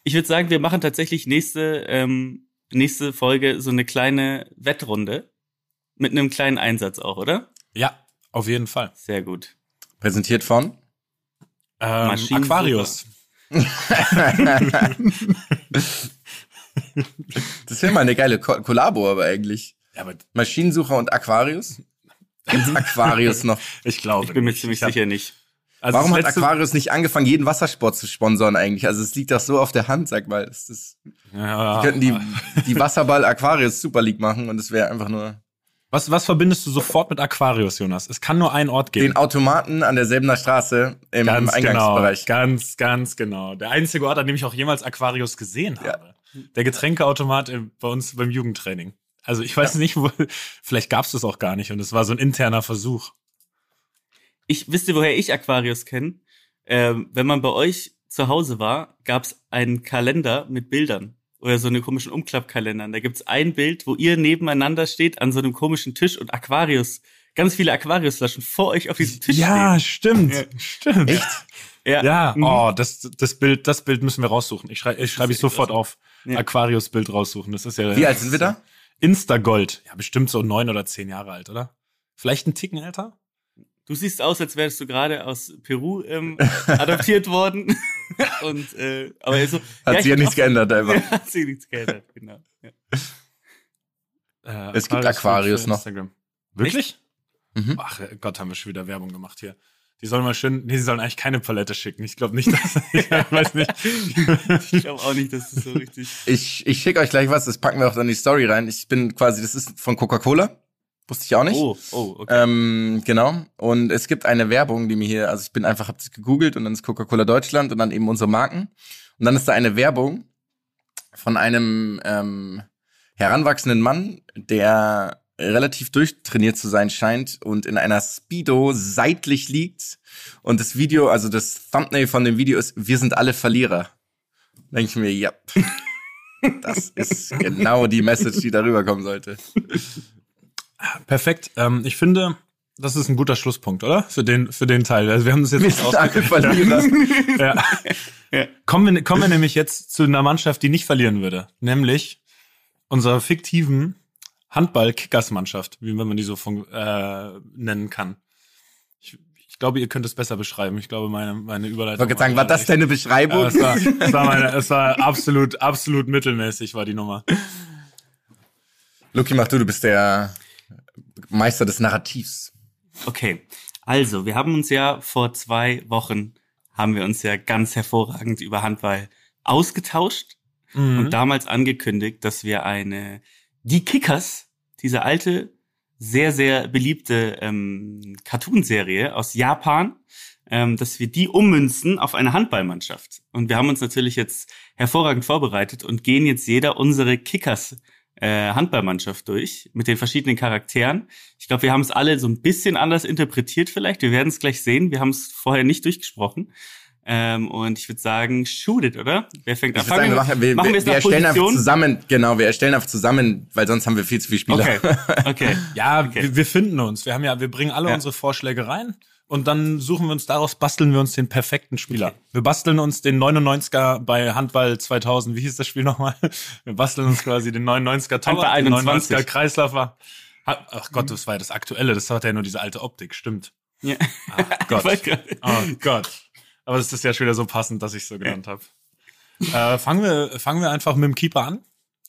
Ich würde sagen, wir machen tatsächlich nächste, ähm, nächste Folge so eine kleine Wettrunde. Mit einem kleinen Einsatz auch, oder? Ja, auf jeden Fall. Sehr gut. Präsentiert von? Ähm. Aquarius. Das wäre mal eine geile Ko Kollabo, aber eigentlich. Ja, aber Maschinensucher und Aquarius? Gibt's Aquarius noch? ich glaube Ich bin mir ziemlich sicher nicht. Also Warum hat Aquarius nicht angefangen, jeden Wassersport zu sponsern eigentlich? Also es liegt doch so auf der Hand, sag mal. Das ist, Ja, die könnten die, die Wasserball Aquarius Super League machen und es wäre einfach nur was, was verbindest du sofort mit Aquarius, Jonas? Es kann nur einen Ort geben. den Automaten an derselbener Straße im Ganz genau, Eingangsbereich. ganz, ganz genau. Der einzige Ort, an dem ich auch jemals Aquarius gesehen habe. Der Getränkeautomat im, bei uns beim Jugendtraining. Also ich weiß nicht, wo, vielleicht gab es das auch gar nicht und es war so ein interner Versuch. Ich wisst ihr, woher ich Aquarius kenne? Ähm, wenn man bei euch zu Hause war, gab es einen Kalender mit Bildern oder so einen komischen Umklappkalender. Da gibt's ein Bild, wo ihr nebeneinander steht an so einem komischen Tisch und Aquarius, ganz viele Aquariusflaschen vor euch auf diesem Tisch Ja, stehen. stimmt, stimmt. Echt? Ja, Ja, Mhm. oh, das, das Bild, das Bild müssen wir raussuchen. Ich schreibe, ich schreibe ich sofort auf. Ja. Aquarius-Bild raussuchen. Das ist ja. Wie alt sind wir da? Instagold. Ja, bestimmt so neun oder zehn Jahre alt, oder? Vielleicht ein Ticken älter? Du siehst aus, als wärst du gerade aus Peru ähm, adoptiert worden. und äh, aber so Hat sich ja ich nichts geändert einfach. auch- Hat sich nichts geändert, genau. Ja. Äh, Es gibt Aquarius noch. Instagram. Wirklich? Mhm. Ach Gott, haben wir schon wieder Werbung gemacht hier. Die sollen mal schön, nee, die sollen eigentlich keine Palette schicken. Ich glaube nicht, dass, ich weiß nicht. Ich glaube auch nicht, dass das so richtig. Ich, ich schicke euch gleich was, das packen wir auch dann in die Story rein. Ich bin quasi, das ist von Coca-Cola. Wusste ich auch nicht. Oh, oh, okay. Ähm, genau. Und es gibt eine Werbung, die mir hier, also ich bin einfach, hab das gegoogelt und dann ist Coca-Cola Deutschland und dann eben unsere Marken. Und dann ist da eine Werbung von einem ähm, heranwachsenden Mann, der relativ durchtrainiert zu sein scheint und in einer Speedo seitlich liegt. Und das Video, also das Thumbnail von dem Video ist, wir sind alle Verlierer. Denke ich mir, ja. Das ist genau die Message, die darüber kommen sollte. Perfekt. Ähm, ich finde, das ist ein guter Schlusspunkt, oder? Für den, für den Teil. Also wir haben das jetzt Wir nicht sind alle ausgeführt. Verlierer. Ja. Kommen, wir, kommen wir nämlich jetzt zu einer Mannschaft, die nicht verlieren würde. Nämlich unserer fiktiven Handball-Kickers-Mannschaft, wie man die so von, äh, nennen kann. Ich, ich glaube, ihr könnt es besser beschreiben. Ich glaube, meine, meine Überleitung. Ich wollte sagen, war das deine Beschreibung? Ja, es war, es war, meine, es war absolut, absolut mittelmäßig, war die Nummer. Luki, mach du, du bist der Meister des Narrativs. Okay, also wir haben uns ja vor zwei Wochen haben wir uns ja ganz hervorragend über Handball ausgetauscht Mhm. und damals angekündigt, dass wir eine die Kickers, diese alte sehr sehr beliebte ähm, Cartoonserie aus Japan, ähm, dass wir die ummünzen auf eine Handballmannschaft. Und wir haben uns natürlich jetzt hervorragend vorbereitet und gehen jetzt jeder unsere Kickers äh, Handballmannschaft durch mit den verschiedenen Charakteren. Ich glaube, wir haben es alle so ein bisschen anders interpretiert vielleicht. Wir werden es gleich sehen. Wir haben es vorher nicht durchgesprochen. Ähm, und ich würde sagen, shoot it, oder? Wer fängt an? Sagen, wir machen, wir, machen wir wir, erstellen einfach zusammen, genau, wir erstellen einfach zusammen, weil sonst haben wir viel zu viele Spieler. Okay, okay. Ja, Okay. wir, wir finden uns. Wir haben ja, wir bringen alle Ja. unsere Vorschläge rein und dann suchen wir uns daraus, basteln wir uns den perfekten Spieler. Wir basteln uns den 99er bei Handball 2000, wie hieß das Spiel nochmal? Wir basteln uns quasi den 99er Torwart, Handball den 21. 99er Kreislaufer. Ach Gott, das war ja das Aktuelle, das hat ja nur diese alte Optik, stimmt. Ja. Ach Gott. Oh Gott. Aber es ist ja schon wieder so passend, dass ich so genannt habe. Äh, fangen, wir, fangen wir einfach mit dem Keeper an.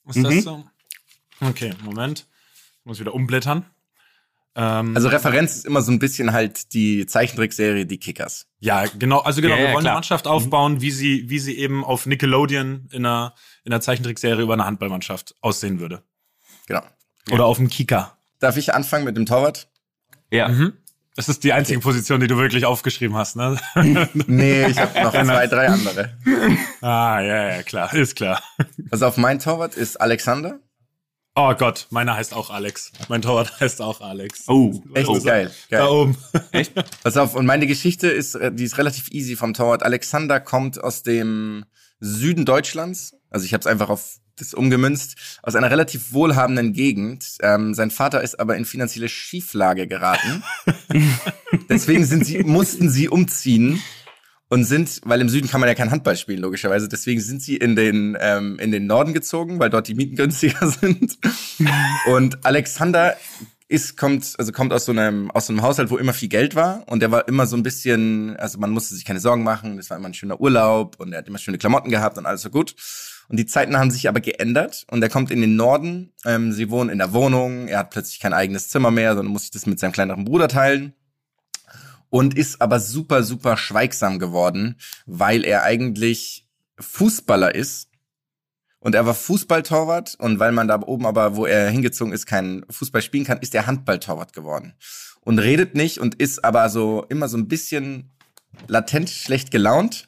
Ist Mhm. das so? Okay, Moment. Ich muss wieder umblättern. Ähm, Also Referenz ist immer so ein bisschen halt die Zeichentrickserie Die Kickers. ja, genau. Also genau, Ja, wir ja, wollen klar. eine Mannschaft aufbauen, wie sie, wie sie eben auf Nickelodeon in einer, in einer Zeichentrickserie über eine Handballmannschaft aussehen würde. Genau. Oder auf dem Kicker. Darf ich anfangen mit dem Torwart? Ja. Mhm. Das ist die einzige Position, die du wirklich aufgeschrieben hast, ne? Nee, ich habe noch zwei, drei andere. ah, ja, ja, klar, ist klar. Also auf mein Torwart ist Alexander. Oh Gott, meiner heißt auch Alex. Mein Torwart heißt auch Alex. Oh, Echt oh. geil. Da geil. oben. Pass auf, und meine Geschichte ist, äh, die ist relativ easy vom Torwart. Alexander kommt aus dem Süden Deutschlands. Also ich habe es einfach auf das umgemünzt, aus einer relativ wohlhabenden Gegend. Ähm, sein Vater ist aber in finanzielle Schieflage geraten. Deswegen sind sie, mussten sie umziehen und sind, weil im Süden kann man ja kein Handball spielen, logischerweise. Deswegen sind sie in den, ähm, in den Norden gezogen, weil dort die Mieten günstiger sind. Und Alexander ist, kommt, also kommt aus so einem, aus so einem Haushalt, wo immer viel Geld war. Und der war immer so ein bisschen, also man musste sich keine Sorgen machen. Es war immer ein schöner Urlaub und er hat immer schöne Klamotten gehabt und alles war gut. Und die Zeiten haben sich aber geändert und er kommt in den Norden. Ähm, sie wohnen in der Wohnung. Er hat plötzlich kein eigenes Zimmer mehr, sondern muss sich das mit seinem kleineren Bruder teilen. Und ist aber super, super schweigsam geworden, weil er eigentlich Fußballer ist. Und er war Fußballtorwart und weil man da oben aber, wo er hingezogen ist, kein Fußball spielen kann, ist er Handballtorwart geworden. Und redet nicht und ist aber so immer so ein bisschen latent schlecht gelaunt.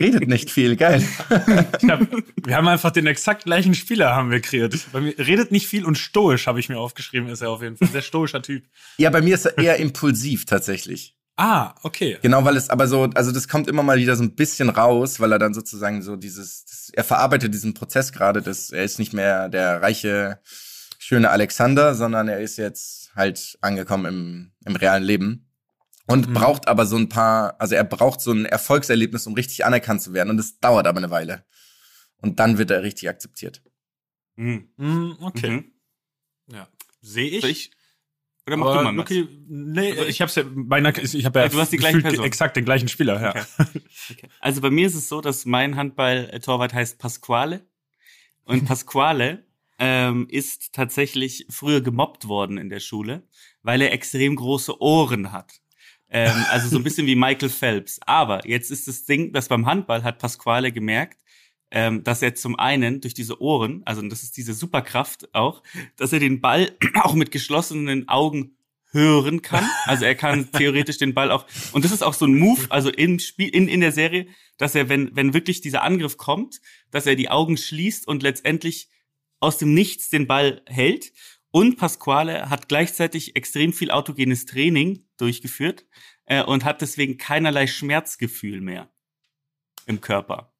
Redet nicht viel, geil. Ich hab, wir haben einfach den exakt gleichen Spieler haben wir kreiert. Bei mir redet nicht viel und stoisch habe ich mir aufgeschrieben, ist er auf jeden Fall. Sehr stoischer Typ. Ja, bei mir ist er eher impulsiv tatsächlich. Ah, okay. Genau, weil es aber so, also das kommt immer mal wieder so ein bisschen raus, weil er dann sozusagen so dieses, das, er verarbeitet diesen Prozess gerade, dass er ist nicht mehr der reiche, schöne Alexander, sondern er ist jetzt halt angekommen im, im realen Leben und Mhm. braucht aber so ein paar, also er braucht so ein Erfolgserlebnis, um richtig anerkannt zu werden und es dauert aber eine Weile. Und dann wird er richtig akzeptiert. Mhm. Hm, okay. Mhm. Ja. Sehe ich. Ich? Oder mach Aber du mal? Luki, nee, Also ich hab's ja, meiner, ich habe ja, du hast die gleiche Person. exakt den gleichen Spieler, ja. Okay. Okay. Also bei mir ist es so, dass mein Handball-Torwart heißt Pasquale. Und Pasquale ähm, ist tatsächlich früher gemobbt worden in der Schule, weil er extrem große Ohren hat. Ähm, also so ein bisschen wie Michael Phelps. Aber jetzt ist das Ding, dass beim Handball hat Pasquale gemerkt, ähm, dass er zum einen durch diese Ohren, also das ist diese Superkraft auch, dass er den Ball auch mit geschlossenen Augen hören kann. Also er kann theoretisch den Ball auch und das ist auch so ein Move, also im Spiel in in der Serie, dass er wenn wenn wirklich dieser Angriff kommt, dass er die Augen schließt und letztendlich aus dem Nichts den Ball hält. Und Pasquale hat gleichzeitig extrem viel autogenes Training durchgeführt äh, und hat deswegen keinerlei Schmerzgefühl mehr im Körper.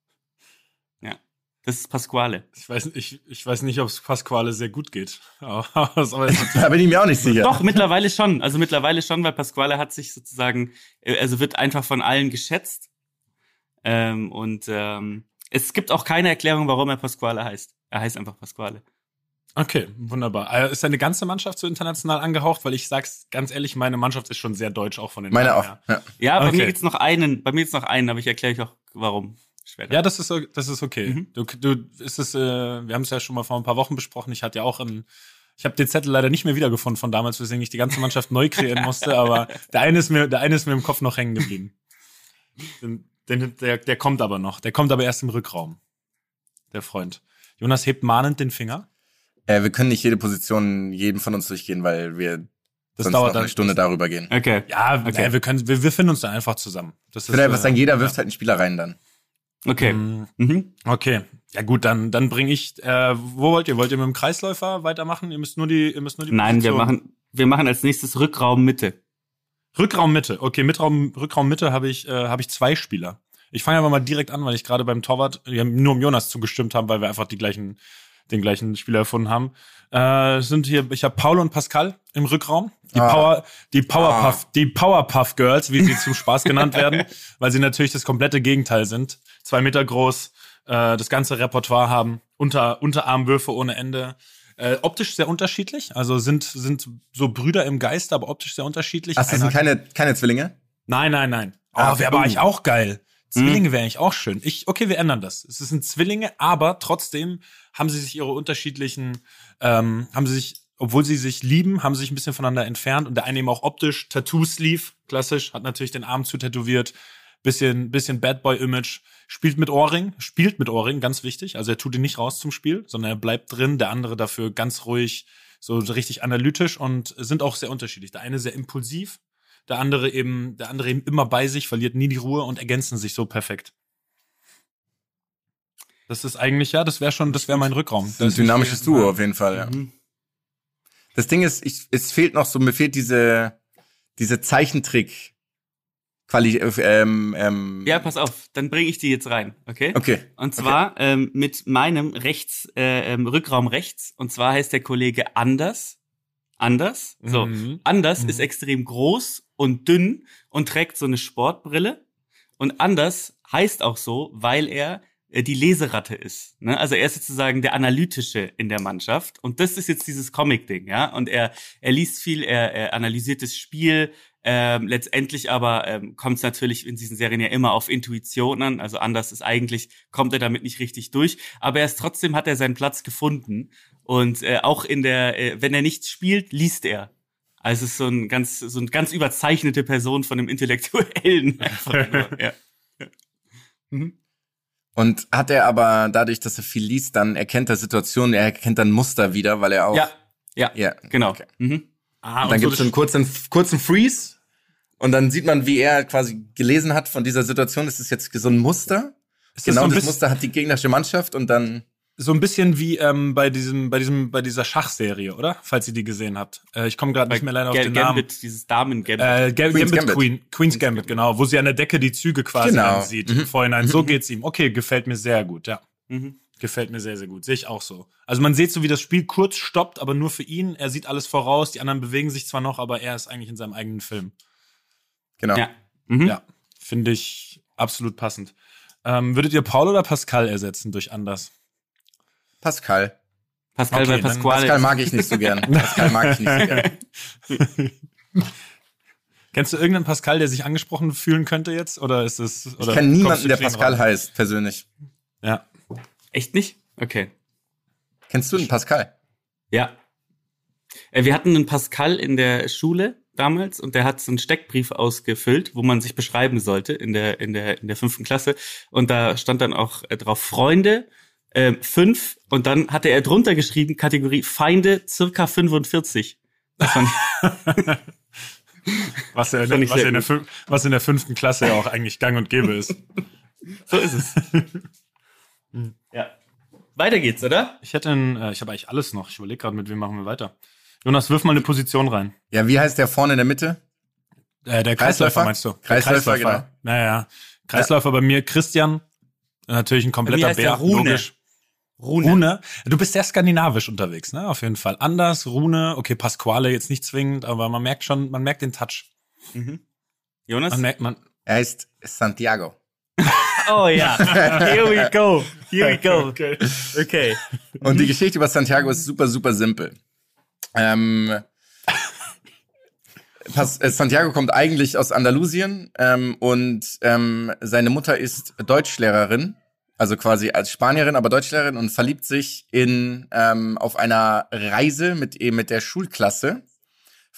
Ja, das ist Pasquale. Ich weiß, ich, ich weiß nicht, ob es Pasquale sehr gut geht. Da bin ich mir auch nicht sicher. Doch, mittlerweile schon. Also mittlerweile schon, weil Pasquale hat sich sozusagen, äh, also wird einfach von allen geschätzt. Ähm, und ähm, es gibt auch keine Erklärung, warum er Pasquale heißt. Er heißt einfach Pasquale. Okay, wunderbar. Äh, Ist deine ganze Mannschaft so international angehaucht? Weil ich sag's ganz ehrlich, meine Mannschaft ist schon sehr deutsch, auch von den Meine Namen auch. her. Ja. Ja, bei Okay. mir gibt's noch einen, bei mir gibt's noch einen, aber ich erkläre euch auch, warum. Später. Ja, das ist, das ist okay. Mhm. Du, du, ist es, äh, wir haben es ja schon mal vor ein paar Wochen besprochen. Ich hatte ja auch einen, ich habe den Zettel leider nicht mehr wiedergefunden von damals, weswegen ich die ganze Mannschaft neu kreieren musste, aber der eine ist mir, der eine ist mir im Kopf noch hängen geblieben. Den, den, der, der kommt aber noch. Der kommt aber erst im Rückraum. Der Freund. Jonas hebt mahnend den Finger. Äh, wir können nicht jede Position jedem von uns durchgehen, weil wir Das sonst dauert noch eine Stunde darüber gehen. Okay. Ja, Okay. nee, wir können, wir, wir finden uns da einfach zusammen. Das Ich würde einfach äh, sagen, jeder wirft halt einen Spieler rein dann. Okay. Mm, Mhm. Okay. Ja gut, dann dann bringe ich. Äh, wo wollt ihr? Wollt ihr mit dem Kreisläufer weitermachen? Ihr müsst nur die, ihr müsst nur die. Nein, wir Position- machen, wir machen als nächstes Rückraum Mitte. Rückraum Mitte. Okay, Mitraum, Rückraum Mitte habe ich äh, habe ich zwei Spieler. Ich fange aber mal direkt an, weil ich gerade beim Torwart ja, nur um Jonas zugestimmt habe, weil wir einfach die gleichen den gleichen Spieler erfunden haben. Äh, sind hier, ich habe Paul und Pascal im Rückraum. Die Ah. Power, die Powerpuff, die Powerpuff Girls, wie sie zum Spaß genannt werden, weil sie natürlich das komplette Gegenteil sind. Zwei Meter groß, äh, das ganze Repertoire haben, unter, Unterarmwürfe ohne Ende. Äh, optisch sehr unterschiedlich, also sind, sind so Brüder im Geiste, aber optisch sehr unterschiedlich. Ach, das sind keine, keine Zwillinge? Nein, nein, nein. Oh, Ah, wäre aber eigentlich auch geil. Zwillinge wäre eigentlich auch schön. Ich, okay, wir ändern das. Es sind Zwillinge, aber trotzdem haben sie sich ihre unterschiedlichen, ähm, haben sie sich, obwohl sie sich lieben, haben sie sich ein bisschen voneinander entfernt und der eine eben auch optisch, Tattoo-Sleeve, klassisch, hat natürlich den Arm zu tätowiert, bisschen, bisschen Bad Boy-Image, spielt mit Ohrring, spielt mit Ohrring, ganz wichtig. Also er tut ihn nicht raus zum Spiel, sondern er bleibt drin, der andere dafür ganz ruhig, so richtig analytisch und sind auch sehr unterschiedlich. Der eine sehr impulsiv, der andere eben, der andere eben immer bei sich, verliert nie die Ruhe und ergänzen sich so perfekt. Das ist eigentlich, ja, das wäre schon, das wäre mein Rückraum. Das ist ein dynamisches Duo auf jeden Fall, ja. Mhm. Das Ding ist, ich, es fehlt noch so, mir fehlt diese, diese Zeichentrick. Quali ähm, ähm, Ja, pass auf, dann bringe ich die jetzt rein, okay? Okay. Und zwar ähm, mit meinem rechts, äh, ähm, Rückraum rechts. Und zwar heißt der Kollege Anders. Anders. So. Mhm. Anders Mhm. ist extrem groß und dünn und trägt so eine Sportbrille. Und Anders heißt auch so, weil er äh, die Leseratte ist. Ne? Also er ist sozusagen der Analytische in der Mannschaft. Und das ist jetzt dieses Comic-Ding, ja. Und er, er liest viel, er, er analysiert das Spiel. Ähm, letztendlich aber ähm, kommt es natürlich in diesen Serien ja immer auf Intuition an. Also anders ist eigentlich, kommt er damit nicht richtig durch. Aber er ist trotzdem hat er seinen Platz gefunden. Und äh, auch in der, äh, wenn er nicht spielt, liest er. Also es ist so ein ganz, so eine ganz überzeichnete Person von einem Intellektuellen. Ja. Und hat er aber dadurch, dass er viel liest, dann erkennt er Situationen, er erkennt dann Muster wieder, weil er auch. ja, ja, Ja, genau. okay. Mhm. Ah, Und dann so gibt's so einen kurzen, kurzen Freeze. Und dann sieht man, wie er quasi gelesen hat von dieser Situation. Ist es jetzt so ein Muster? ist das genau so ein das Muster hat die gegnerische Mannschaft und dann. So ein bisschen wie ähm, bei diesem, bei diesem, bei dieser Schachserie, oder? Falls ihr die gesehen habt. Äh, ich komme gerade nicht mehr leider auf Ga- den Namen. Gambit, dieses Damen-Gambit. Äh, Gam Queen's Gambit, Gambit. Queen, Queen's Gambit, genau, wo sie an der Decke die Züge quasi Genau. dann sieht im Vorhinein. So geht's ihm. Okay, gefällt mir sehr gut, ja. Mhm. Gefällt mir sehr, sehr gut. Sehe ich auch so. Also man sieht so, wie das Spiel kurz stoppt, aber nur für ihn. Er sieht alles voraus, die anderen bewegen sich zwar noch, aber er ist eigentlich in seinem eigenen Film. Genau. Ja. Mhm. Ja, finde ich absolut passend. Ähm, würdet ihr Paul oder Pascal ersetzen durch anders? Pascal. Pascal Okay, bei Pasquale. Pascal mag ich nicht so gern. Pascal mag ich nicht so gern. Kennst du irgendeinen Pascal, der sich angesprochen fühlen könnte jetzt? Oder ist es. Ich kenne niemanden, der Pascal raus? heißt, persönlich. Ja. Echt nicht? Okay. Kennst du einen Pascal? Ja. Äh, Wir hatten einen Pascal in der Schule damals und der hat so einen Steckbrief ausgefüllt, wo man sich beschreiben sollte in der, in der, in der fünften Klasse. Und da stand dann auch äh, drauf Freunde, äh, fünf. Und dann hatte er drunter geschrieben, Kategorie Feinde, circa 45. Das fand ich, Was ja, in der, was, ja in der, fün- was in der fünften Klasse ja auch eigentlich gang und gäbe ist. so ist es. ja. Weiter geht's, oder? Ich hätte einen, äh, ich habe eigentlich alles noch. Ich überlege gerade, mit wem machen wir weiter. Jonas, wirf mal eine Position rein. Ja, wie heißt der vorne in der Mitte? Äh, der Kreisläufer? Kreisläufer, meinst du? Der Kreisläufer, genau. Naja, Kreisläufer bei mir, Christian. Natürlich ein kompletter mir heißt der Bär, Rune. logisch. Rune. Rune. Du bist sehr skandinavisch unterwegs, ne? Auf jeden Fall. Anders, Rune, okay, Pasquale jetzt nicht zwingend, aber man merkt schon, man merkt den Touch. Jonas? Man merkt, man, Er heißt Santiago. Oh ja. Here we go. Here we go. Okay. Okay. Und die Geschichte über Santiago ist super, super simpel. Ähm, äh, Santiago kommt eigentlich aus Andalusien ähm, und ähm, seine Mutter ist Deutschlehrerin, also quasi als Spanierin, aber Deutschlehrerin und verliebt sich in ähm, auf einer Reise mit eben mit der Schulklasse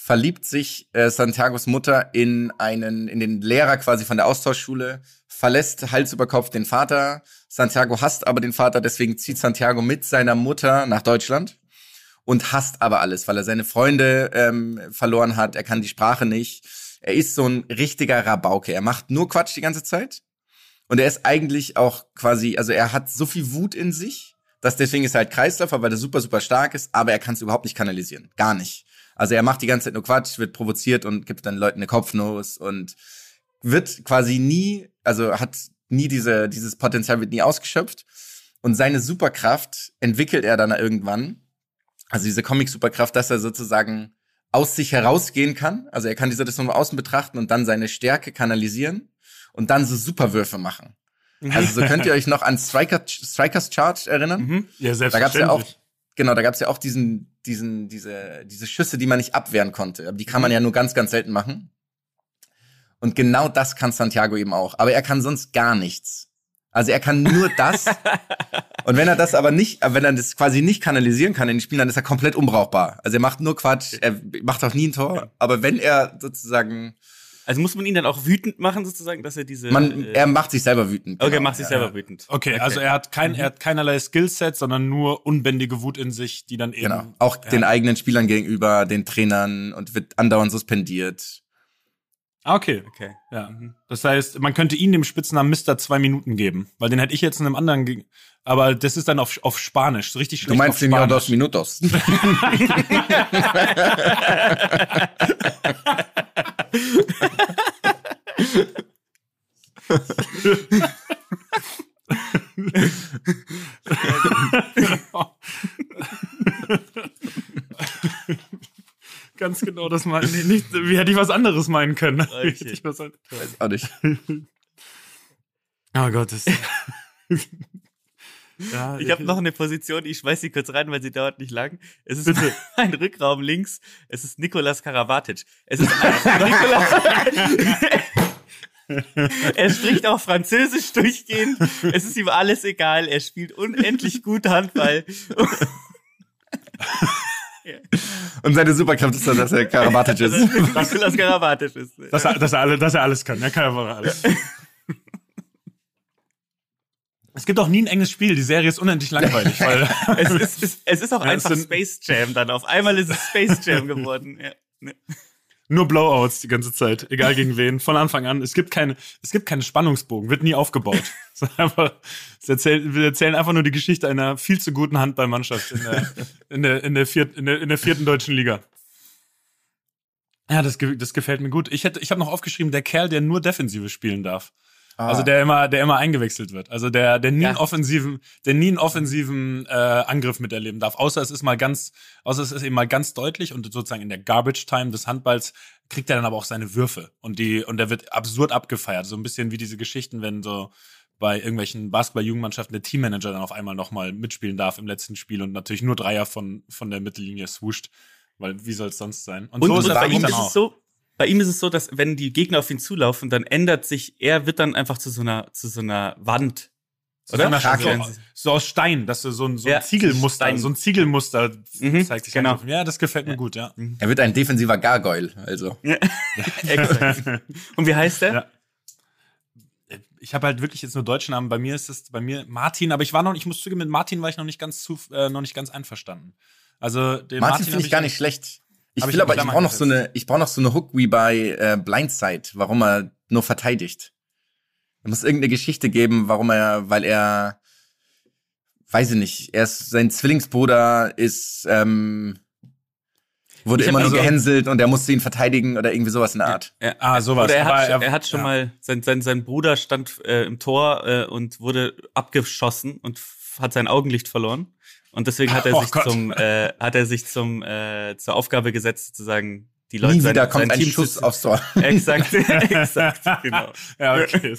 verliebt sich äh, Santiagos Mutter in einen in den Lehrer quasi von der Austauschschule, verlässt Hals über Kopf den Vater. Santiago hasst aber den Vater, deswegen zieht Santiago mit seiner Mutter nach Deutschland und hasst aber alles, weil er seine Freunde ähm, verloren hat, er kann die Sprache nicht. Er ist so ein richtiger Rabauke. Er macht nur Quatsch die ganze Zeit. Und er ist eigentlich auch quasi, also er hat so viel Wut in sich, dass deswegen ist er halt Kreisläufer, weil er super, super stark ist, aber er kann es überhaupt nicht kanalisieren. Gar nicht. Also er macht die ganze Zeit nur Quatsch, wird provoziert und gibt dann Leuten eine Kopfnuss und wird quasi nie, also hat nie diese, dieses Potenzial wird nie ausgeschöpft. Und seine Superkraft entwickelt er dann irgendwann, also diese Comic-Superkraft, dass er sozusagen aus sich herausgehen kann. Also er kann die Situation von außen betrachten und dann seine Stärke kanalisieren und dann so Superwürfe machen. Also so könnt ihr euch noch an Striker, Strikers Charge erinnern? Mhm. Ja, Da gab's ja auch, selbstverständlich. genau, da gab's ja auch diesen, diesen, diese, diese Schüsse, die man nicht abwehren konnte. Aber die kann man ja nur ganz, ganz selten machen. Und genau das kann Santiago eben auch. Aber er kann sonst gar nichts. Also er kann nur das. Und wenn er das aber nicht, wenn er das quasi nicht kanalisieren kann in den Spielen, dann ist er komplett unbrauchbar. Also er macht nur Quatsch, er macht auch nie ein Tor. Aber wenn er sozusagen, Also muss man ihn dann auch wütend machen, sozusagen, dass er diese. man, äh, er macht sich selber wütend. okay, genau. macht sich Ja, selber ja. wütend. Okay, also er hat kein, er hat keinerlei Skillset, sondern nur unbändige Wut in sich, die dann eben. Genau. Auch ja. den eigenen Spielern gegenüber, den Trainern und wird andauernd suspendiert. Ah, okay. Okay. Ja. Das heißt, man könnte ihn dem Spitznamen Mr. zwei Minuten geben, weil den hätte ich jetzt in einem anderen, ge aber das ist dann auf, auf Spanisch, so richtig Du schlecht meinst auf Senor Spanisch. dos Minutos. Ganz genau, das meine ich nicht. Wie hätte ich was anderes meinen können? Okay. ich Weiß auch nicht. Oh Gott, das. ja, Ich habe noch eine Position, ich schmeiß sie kurz rein, weil sie dauert nicht lang. Es ist ein Rückraum links. Es ist Nikolas Karabatic. Es ist Nikolas. er spricht auch Französisch durchgehend. Es ist ihm alles egal. Er spielt unendlich gut Handball. Und seine Superkraft ist dann, dass er Karabatic ist. Nikolas Karabatic ist. dass, er, dass, er alle, dass er alles kann. Er kann einfach alles. Es gibt auch nie ein enges Spiel. Die Serie ist unendlich langweilig, weil Es ist, es, es ist auch Ja, einfach Space Jam dann. Auf einmal ist es Space Jam geworden. Ja. Ne. nur Blowouts die ganze Zeit, egal gegen wen, von Anfang an. Es gibt keine, es gibt keinen Spannungsbogen, wird nie aufgebaut. Es einfach, es erzählt, wir erzählen einfach nur die Geschichte einer viel zu guten Handballmannschaft in der, in der, in der, viert, in der, in der vierten deutschen Liga. Ja, das, das gefällt mir gut. Ich hätte, ich habe noch aufgeschrieben, der Kerl, der nur Defensive spielen darf. Also der immer, der immer eingewechselt wird. Also der, der nie Ja. einen offensiven, der nie einen offensiven äh, Angriff miterleben darf. Außer es ist mal ganz, außer es ist eben mal ganz deutlich und sozusagen in der Garbage Time des Handballs kriegt er dann aber auch seine Würfe und die und der wird absurd abgefeiert. So ein bisschen wie diese Geschichten, wenn so bei irgendwelchen Basketball-Jugendmannschaften der Teammanager dann auf einmal nochmal mitspielen darf im letzten Spiel und natürlich nur Dreier von von der Mittellinie swoosht, weil wie soll es sonst sein? Und, so und mich ihm dann ist es so, bei ihm ist es so, dass wenn die Gegner auf ihn zulaufen, dann ändert sich, er wird dann einfach zu so einer, zu so einer Wand. So, Oder? einer- Krake. so, so aus Stein, dass du so ein, so Ja, ein Ziegelmuster, Stein. so ein Ziegelmuster Mhm, zeigt sich. genau. Ja, das gefällt mir gut, ja. Er wird ein defensiver Gargoyle, also. Und wie heißt der? Ja. Ich habe halt wirklich jetzt nur deutschen Namen. Bei mir ist es bei mir Martin, aber ich war noch, ich muss zugeben, mit Martin war ich noch nicht ganz zu, äh, noch nicht ganz einverstanden. Also den Martin Martin, finde ich gar nicht schlecht. Ich ich will in aber, ich brauche noch so eine, ich brauche noch so eine Hook wie bei äh, Blindside, warum er nur verteidigt. Es muss irgendeine Geschichte geben, warum er, weil er, weiß ich nicht, er ist, sein Zwillingsbruder ist, ähm, wurde Ich immer nur also- gehänselt und er musste ihn verteidigen oder irgendwie sowas in der Art. Ja. Ah, sowas. Oder er hat, er- er, hat schon ja. mal, sein, sein, sein Bruder stand äh, im Tor äh, und wurde abgeschossen und hat sein Augenlicht verloren. Und deswegen hat er Oh sich Gott. zum, äh, hat er sich zum, äh, zur Aufgabe gesetzt, sozusagen die Leute Nie sein- wieder kommt sein ein Team Schuss aufs Tor. Exakt, exakt, genau. Ja, okay.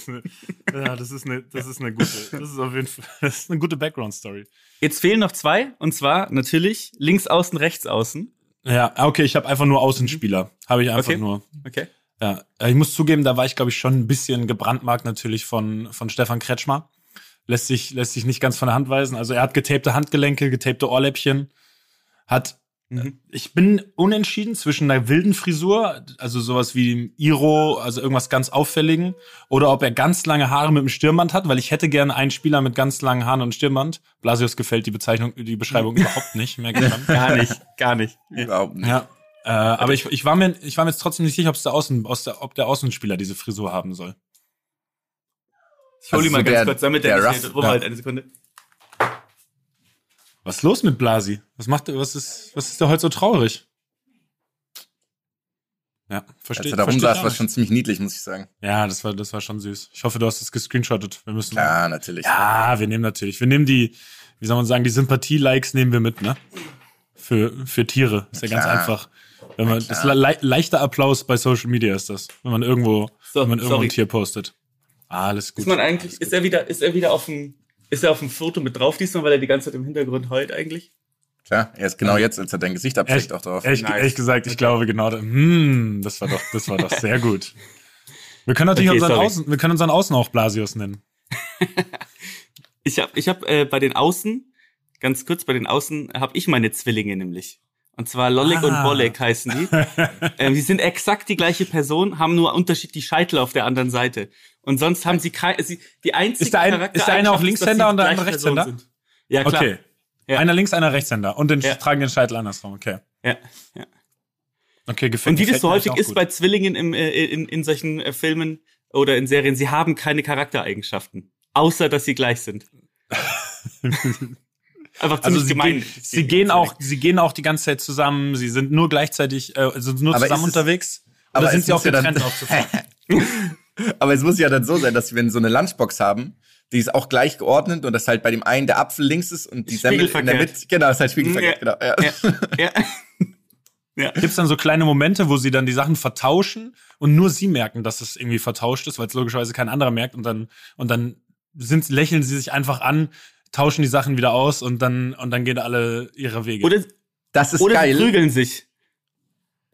Ja, das ist eine, das ist eine gute, das ist auf jeden Fall, das ist eine gute Background-Story. Jetzt fehlen noch zwei, und zwar natürlich links außen, rechts außen. Ja, okay, ich habe einfach nur Außenspieler. Habe ich einfach Okay. nur. Okay. Ja, ich muss zugeben, da war ich, glaube ich, schon ein bisschen gebrandmarkt natürlich von, von Stefan Kretschmer. Lässt sich, lässt sich nicht ganz von der Hand weisen. Also er hat getapte Handgelenke, getapte Ohrläppchen, hat Mhm. ich bin unentschieden zwischen einer wilden Frisur, also sowas wie dem Iro, also irgendwas ganz Auffälligen, oder ob er ganz lange Haare mit einem Stirnband hat, weil ich hätte gerne einen Spieler mit ganz langen Haaren und Stirnband. Blasius gefällt die Bezeichnung, die Beschreibung überhaupt nicht, merke ich. Gar nicht, gar nicht. Überhaupt nicht. Ja. Äh, aber ich, ich, war mir, ich war mir jetzt trotzdem nicht sicher, ob's der Außen, aus der, ob der Außenspieler diese Frisur haben soll. Ich hol Also ihn mal so ganz der- kurz, damit der er Ruff- nicht rumhält. Eine Sekunde. Was ist los mit Blasi? Was macht er, was ist, was ist der heute so traurig? Ja, Als verstehe er da versteh ich rumsaß, war nicht. schon ziemlich niedlich, muss ich sagen. Ja, das war, das war schon süß. Ich hoffe, du hast es gescreenshottet. Wir müssen. Klar, natürlich. Ja, wir nehmen natürlich. Wir nehmen die, wie soll man sagen, die Sympathie-Likes nehmen wir mit, ne? Für, für Tiere. Ist ja ganz klar. einfach. Wenn man, das le leichter Applaus bei Social Media ist das. Wenn man irgendwo, So, wenn man irgendwo sorry. ein Tier postet. Alles gut. Ist man eigentlich, ist er wieder, ist er wieder auf dem, ist er auf dem Foto mit drauf diesmal, weil er die ganze Zeit im Hintergrund heult eigentlich? Klar, er ist genau jetzt, als er dein Gesicht Ehrlich, auch drauf. ehrlich, Nice. ehrlich gesagt, ich glaube genau, da- hm, das war doch, das war doch sehr gut. Wir können natürlich Okay, unseren sorry. Außen, wir können unseren Außen auch Blasius nennen. Ich habe ich hab, äh, bei den Außen, ganz kurz, bei den Außen habe ich meine Zwillinge nämlich. Und zwar Lolek Ah. und Bolek heißen die. ähm, die sind exakt die gleiche Person, haben nur unterschiedliche Scheitel auf der anderen Seite. Und sonst haben sie keine, sie, die einzige Ist der eine- ist der eine auf Linkshänder und der andere Rechtshänder? sind. Ja, klar. Okay. Ja. Einer links, einer Rechtshänder. Und den Ja. tragen den Scheitel andersrum. Okay. Ja, ja. Okay, gefällt Und wie das so häufig ist gut. bei Zwillingen im, äh, in, in solchen äh, Filmen oder in Serien, sie haben keine Charaktereigenschaften. Außer, dass sie gleich sind. Einfach Also ziemlich sie, gemein. gehen, sie gehen auch, sie gehen auch die ganze Zeit zusammen. Sie sind nur gleichzeitig, äh, sind nur Aber zusammen ist es- unterwegs. aber Oder sind sie auch getrennt aufzufahren? Aber es muss ja dann so sein, dass wir so eine Lunchbox haben, die ist auch gleich geordnet und dass halt bei dem einen der Apfel links ist und die Semmel in der. Mitte. Genau, ist halt spiegelverkehrt, Ja. genau. Ja. ja. ja. Gibt es dann so kleine Momente, wo sie dann die Sachen vertauschen und nur sie merken, dass es irgendwie vertauscht ist, weil es logischerweise kein anderer merkt und dann und dann sind, lächeln sie sich einfach an, tauschen die Sachen wieder aus und dann und dann gehen alle ihre Wege. Oder, Das ist oder sie geil. prügeln sich.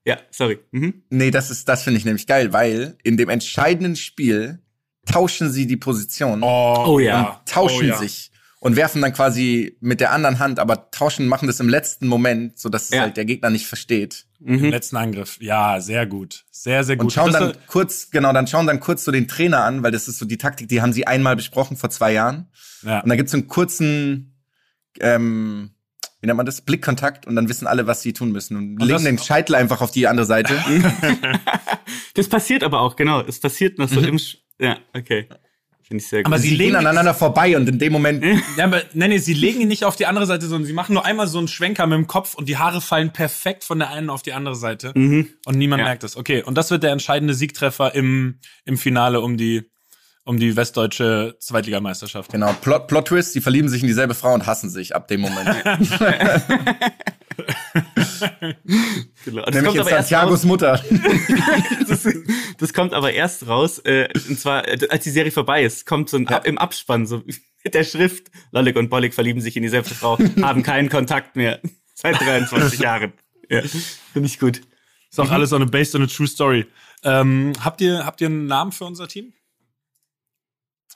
Ja, sorry. Mhm. Nee, das ist, das finde ich nämlich geil, weil in dem entscheidenden Spiel tauschen sie die Position Oh ja. und tauschen Oh ja. sich und werfen dann quasi mit der anderen Hand, aber tauschen, machen das im letzten Moment, so dass es Ja. halt der Gegner nicht versteht. Im Mhm. letzten Angriff. Ja, sehr gut. Sehr, sehr gut. Und schauen dann kurz, genau, dann schauen dann kurz so den Trainer an, weil das ist so die Taktik, die haben sie einmal besprochen vor zwei Jahren. ja. Und da gibt's so einen kurzen, ähm, wie nennt man das? Blickkontakt und dann wissen alle, was sie tun müssen. Und, legen das- den Scheitel einfach auf die andere Seite. Das passiert aber auch, genau. Es passiert noch so im. Sch ja, okay. Finde ich sehr gut. Aber sie sie legen aneinander vorbei und in dem Moment, Ja, aber nee, nee, sie legen ihn nicht auf die andere Seite, sondern sie machen nur einmal so einen Schwenker mit dem Kopf und die Haare fallen perfekt von der einen auf die andere Seite. Mhm. Und niemand Ja. merkt es. Okay, und das wird der entscheidende Siegtreffer im, im Finale um die, um die westdeutsche Zweitligameisterschaft. genau, Plot, Plot Twist, sie verlieben sich in dieselbe Frau und hassen sich ab dem Moment. Genau. Das Nämlich kommt jetzt aber erst Santiagos raus. Mutter. Das, das kommt aber erst raus, äh, und zwar, äh, als die Serie vorbei ist, kommt so ein Ab im Abspann, so mit der Schrift, Lollik und Bollik verlieben sich in dieselbe Frau, haben keinen Kontakt mehr. Seit 23 Jahren. Ja, finde ich gut. Ist auch alles on a, based on a true story. Ähm, habt ihr, habt ihr einen Namen für unser Team?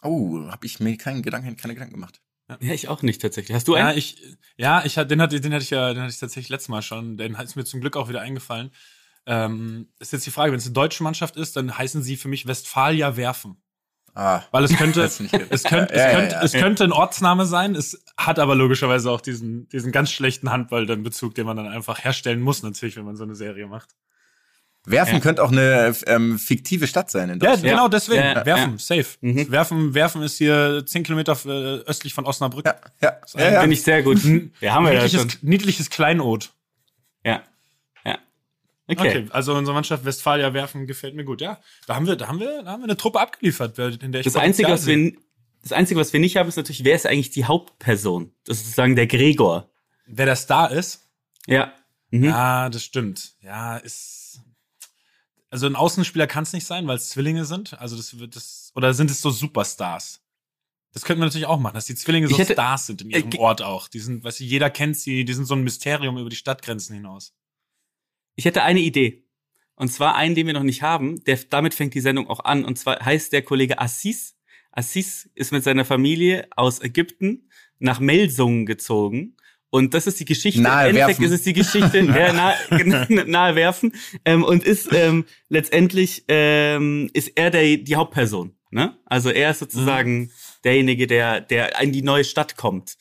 Oh, habe ich mir keinen Gedanken, keine Gedanken gemacht. Ja, ich auch nicht tatsächlich. Hast du Ja, einen? ich, ja, ich hatte, den hatte, den hatte ich ja, den hatte ich tatsächlich letztes Mal schon. Den ist mir zum Glück auch wieder eingefallen. Ähm, ist jetzt die Frage, wenn es eine deutsche Mannschaft ist, dann heißen sie für mich Westfalia werfen. Ah, Weil es könnte, es könnte, Ja, es ja, könnte, ja. es könnte ein Ortsname sein. Es hat aber logischerweise auch diesen, diesen ganz schlechten Handball, den Bezug, den man dann einfach herstellen muss, natürlich, wenn man so eine Serie macht. Werfen Ja. könnte auch eine ähm, fiktive Stadt sein in Ja, Deutschland. genau deswegen. Ja, werfen, ja. safe. Mhm. Werfen, werfen ist hier zehn Kilometer äh, östlich von Osnabrück. Ja, ja, ja, ja. Finde ich sehr gut. Ja, haben wir ja niedliches, schon. niedliches Kleinod. Ja. Ja. Okay. Okay. also unsere Mannschaft Westfalia werfen gefällt mir gut. Ja, da haben wir, da haben wir, da haben wir eine Truppe abgeliefert, in der ich Das Einzige, was wir, das Einzige, was wir nicht haben, ist natürlich, wer ist eigentlich die Hauptperson? Das ist sozusagen der Gregor. Wer der Star ist, Ja. Mhm. Ja, das stimmt. Ja, ist. Also ein Außenspieler kann es nicht sein, weil es Zwillinge sind. Also das wird das. Oder sind es so Superstars? Das könnte man natürlich auch machen, dass die Zwillinge so hätte- Stars sind in ihrem Äh, Ort auch. Die sind, weißt du, jeder kennt sie, die sind so ein Mysterium über die Stadtgrenzen hinaus. Ich hätte eine Idee. Und zwar einen, den wir noch nicht haben. Der, damit fängt die Sendung auch an. Und zwar heißt der Kollege Assis. Assis ist mit seiner Familie aus Ägypten nach Melsungen gezogen. Und das ist die Geschichte. Nahe Im Endeffekt werfen. ist es die Geschichte, ja, nahe, nahe werfen. Ähm, und ist ähm, letztendlich ähm, ist er der, die Hauptperson. Ne? Also er ist sozusagen derjenige, der, der in die neue Stadt kommt.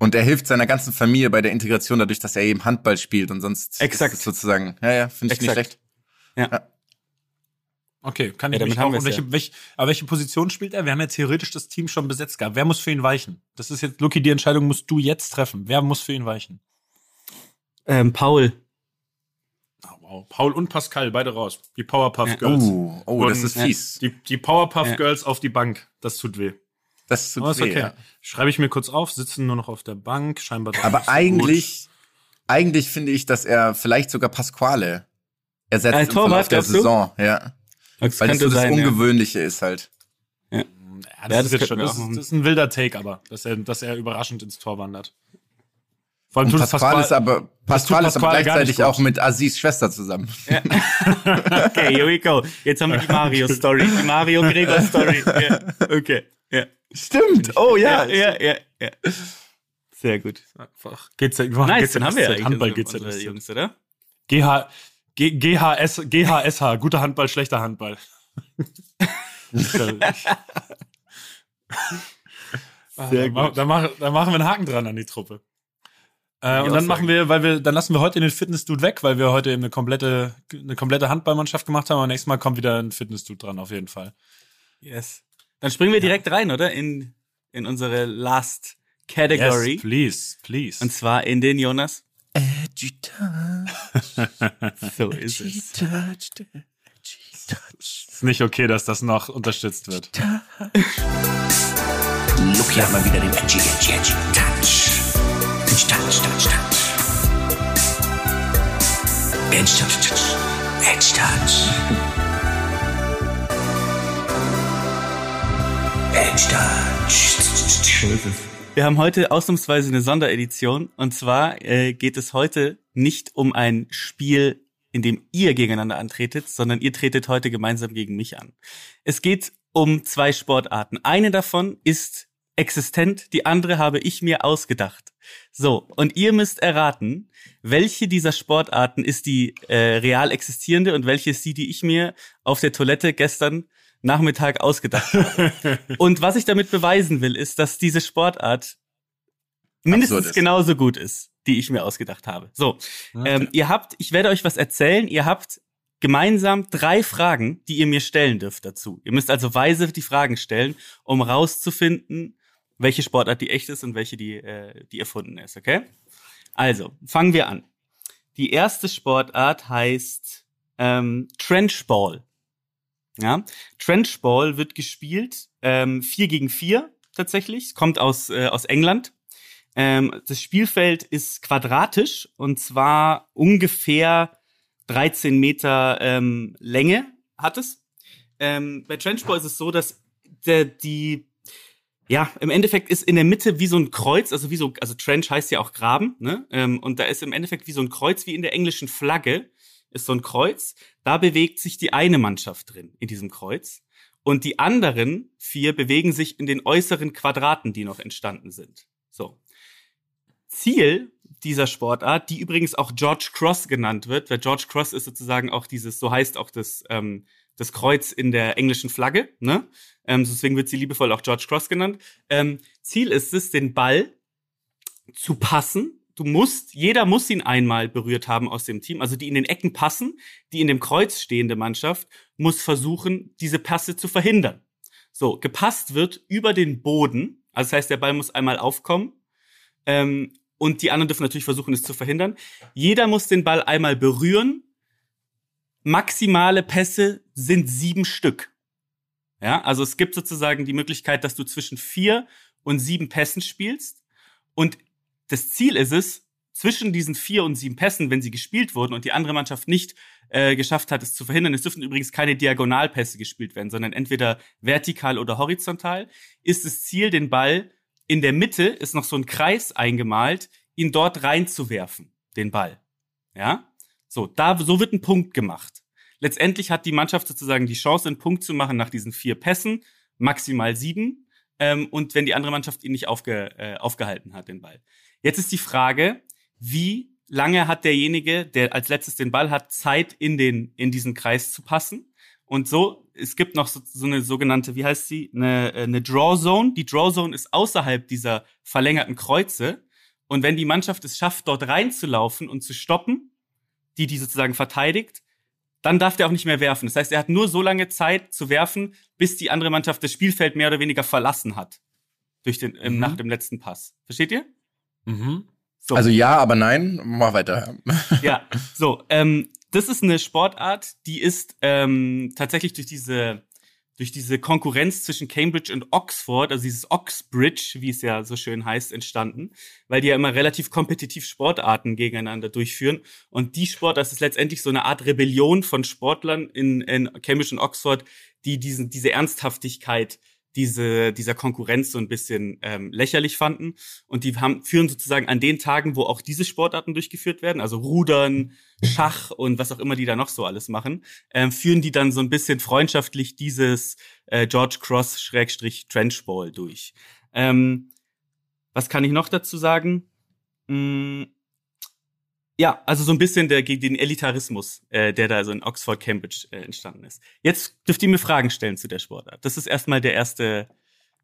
Und er hilft seiner ganzen Familie bei der Integration dadurch, dass er eben Handball spielt und sonst Exakt. ist es sozusagen. Ja, ja, finde ich nicht Exakt. schlecht. Okay, kann Ja, ich damit mich haben auch. Und wir's welche, welche, aber welche Position spielt er? Wir haben ja theoretisch das Team schon besetzt gehabt. Wer muss für ihn weichen? Das ist jetzt, Lucky, die Entscheidung musst du jetzt treffen. Wer muss für ihn weichen? Ähm, Paul. Oh, wow. Paul und Pascal, beide raus. Die Powerpuff Girls. Oh, oh, das ist fies. Die, die Powerpuff Ja. Girls auf die Bank. Das tut weh. Das tut Aber ist weh, okay. ja. Schreibe ich mir kurz auf, sitzen nur noch auf der Bank, scheinbar. Aber eigentlich, eigentlich finde ich, dass er vielleicht sogar Pasquale ersetzt Als im Verlauf Torwart, der glaubst du? Saison. Ja. Das Weil das könnte so das sein, ja. Ungewöhnliche ist halt. Ja, Ja, das, das ist schon, das, das ist ein wilder Take, aber, dass er, dass er überraschend ins Tor wandert. Vor allem Und tut Pasquale ist aber, Pasquale ist aber gleichzeitig auch mit Aziz Schwester zusammen. Okay, here we go. Jetzt haben wir die Mario-Story, die Mario-Gregor-Story. Ja, okay, ja. Stimmt. Oh Ja, ja, ja, ja. Sehr gut. Einfach GZ, wir machen Nice, dann haben wir ja Handball unsere GZSZ. Jungs, oder? GH, G, GHS, GHSH, guter Handball, schlechter Handball. Sehr da, ma- da, mach, da machen wir einen Haken dran an die Truppe. Äh, und dann machen wir, weil wir, dann lassen wir heute den Fitness-Dude weg, weil wir heute eben eine komplette, eine komplette Handballmannschaft gemacht haben. Und nächstes Mal kommt wieder ein Fitness-Dude dran, auf jeden Fall. Yes. Dann springen wir direkt rein, oder? In, in unsere last category. Yes, please, please. Und zwar in den Jonas. Agita, So ist es. touched, ist nicht okay, dass das noch unterstützt wird. Lucky hat mal wieder den Edgy, Edgy, Edgy Touch. Edgy Touch, Touch, Touch. Edgy Touch, Touch. Edgy Touch. Edgy Touch. Wir haben heute ausnahmsweise eine Sonderedition. Und zwar äh, geht es heute nicht um ein Spiel, in dem ihr gegeneinander antretet, sondern ihr tretet heute gemeinsam gegen mich an. Es geht um zwei Sportarten. Eine davon ist existent, die andere habe ich mir ausgedacht. So, und ihr müsst erraten, welche dieser Sportarten ist die äh, real existierende und welche ist die, die ich mir auf der Toilette gestern Nachmittag ausgedacht habe. und was ich damit beweisen will, ist, dass diese Sportart mindestens genauso gut ist, die ich mir ausgedacht habe. So, ähm, ihr habt, ich werde euch was erzählen, ihr habt gemeinsam drei Fragen, die ihr mir stellen dürft dazu. Ihr müsst also weise die Fragen stellen, um rauszufinden, welche Sportart die echt ist und welche die, äh, die erfunden ist, okay? Also, fangen wir an. Die erste Sportart heißt ähm, Trenchball. Ja, Trenchball wird gespielt ähm, 4 gegen 4 tatsächlich. Kommt aus, äh, aus England. Ähm, das Spielfeld ist quadratisch und zwar ungefähr 13 Meter ähm, Länge hat es. Ähm, bei Trenchball ist es so, dass der, die ja, im Endeffekt ist in der Mitte wie so ein Kreuz, also wie so, also Trench heißt ja auch Graben, ne? Ähm, und da ist im Endeffekt wie so ein Kreuz, wie in der englischen Flagge, ist so ein Kreuz. Da bewegt sich die eine Mannschaft drin, in diesem Kreuz. Und die anderen vier bewegen sich in den äußeren Quadraten, die noch entstanden sind. So. Ziel dieser Sportart, die übrigens auch George Cross genannt wird, weil George Cross ist sozusagen auch dieses, so heißt auch das, ähm, das Kreuz in der englischen Flagge, ne? Ähm, deswegen wird sie liebevoll auch George Cross genannt. Ähm, Ziel ist es, den Ball zu passen. Du musst, jeder muss ihn einmal berührt haben aus dem Team. Also die in den Ecken passen, die in dem Kreuz stehende Mannschaft muss versuchen, diese Pässe zu verhindern. So, gepasst wird über den Boden. Also das heißt, der Ball muss einmal aufkommen. Ähm, und die anderen dürfen natürlich versuchen, es zu verhindern. Jeder muss den Ball einmal berühren. Maximale Pässe sind sieben Stück. Ja, also es gibt sozusagen die Möglichkeit, dass du zwischen vier und sieben Pässen spielst. Und das Ziel ist es, zwischen diesen vier und sieben Pässen, wenn sie gespielt wurden und die andere Mannschaft nicht äh, geschafft hat, es zu verhindern, es dürfen übrigens keine Diagonalpässe gespielt werden, sondern entweder vertikal oder horizontal, ist das Ziel, den Ball in der Mitte ist noch so ein Kreis eingemalt, ihn dort reinzuwerfen, den Ball. Ja? So, da, so wird ein Punkt gemacht. Letztendlich hat die Mannschaft sozusagen die Chance, einen Punkt zu machen nach diesen vier Pässen, maximal sieben. Ähm, und wenn die andere Mannschaft ihn nicht aufge, äh, aufgehalten hat, den Ball. Jetzt ist die Frage, wie lange hat derjenige, der als letztes den Ball hat, Zeit in den, in diesen Kreis zu passen? Und so, es gibt noch so, so eine sogenannte, wie heißt sie, eine, äh, eine Draw Zone. Die Draw Zone ist außerhalb dieser verlängerten Kreuze. Und wenn die Mannschaft es schafft, dort reinzulaufen und zu stoppen, die die sozusagen verteidigt, dann darf der auch nicht mehr werfen. Das heißt, er hat nur so lange Zeit zu werfen, bis die andere Mannschaft das Spielfeld mehr oder weniger verlassen hat. Durch den, ähm, Mhm. nach dem letzten Pass. Versteht ihr? Mhm. So. Also ja, aber nein. Mach weiter. ja, so, ähm, das ist eine Sportart, die ist ähm, tatsächlich durch diese durch diese Konkurrenz zwischen Cambridge und Oxford, also dieses Oxbridge, wie es ja so schön heißt, entstanden, weil die ja immer relativ kompetitiv Sportarten gegeneinander durchführen. Und die Sport, das ist letztendlich so eine Art Rebellion von Sportlern in, in Cambridge und Oxford, die diesen, diese Ernsthaftigkeit diese, dieser Konkurrenz so ein bisschen ähm, lächerlich fanden. Und die haben, führen sozusagen an den Tagen, wo auch diese Sportarten durchgeführt werden, also Rudern, Schach und was auch immer die da noch so alles machen, ähm, führen die dann so ein bisschen freundschaftlich dieses äh, George Cross Schrägstrich Trenchball durch. Ähm, was kann ich noch dazu sagen? Mm, ja, also so ein bisschen der, gegen den Elitarismus, äh, der da so in Oxford, Cambridge äh, entstanden ist. Jetzt dürft ihr mir Fragen stellen zu der Sportart. Das ist erstmal der erste,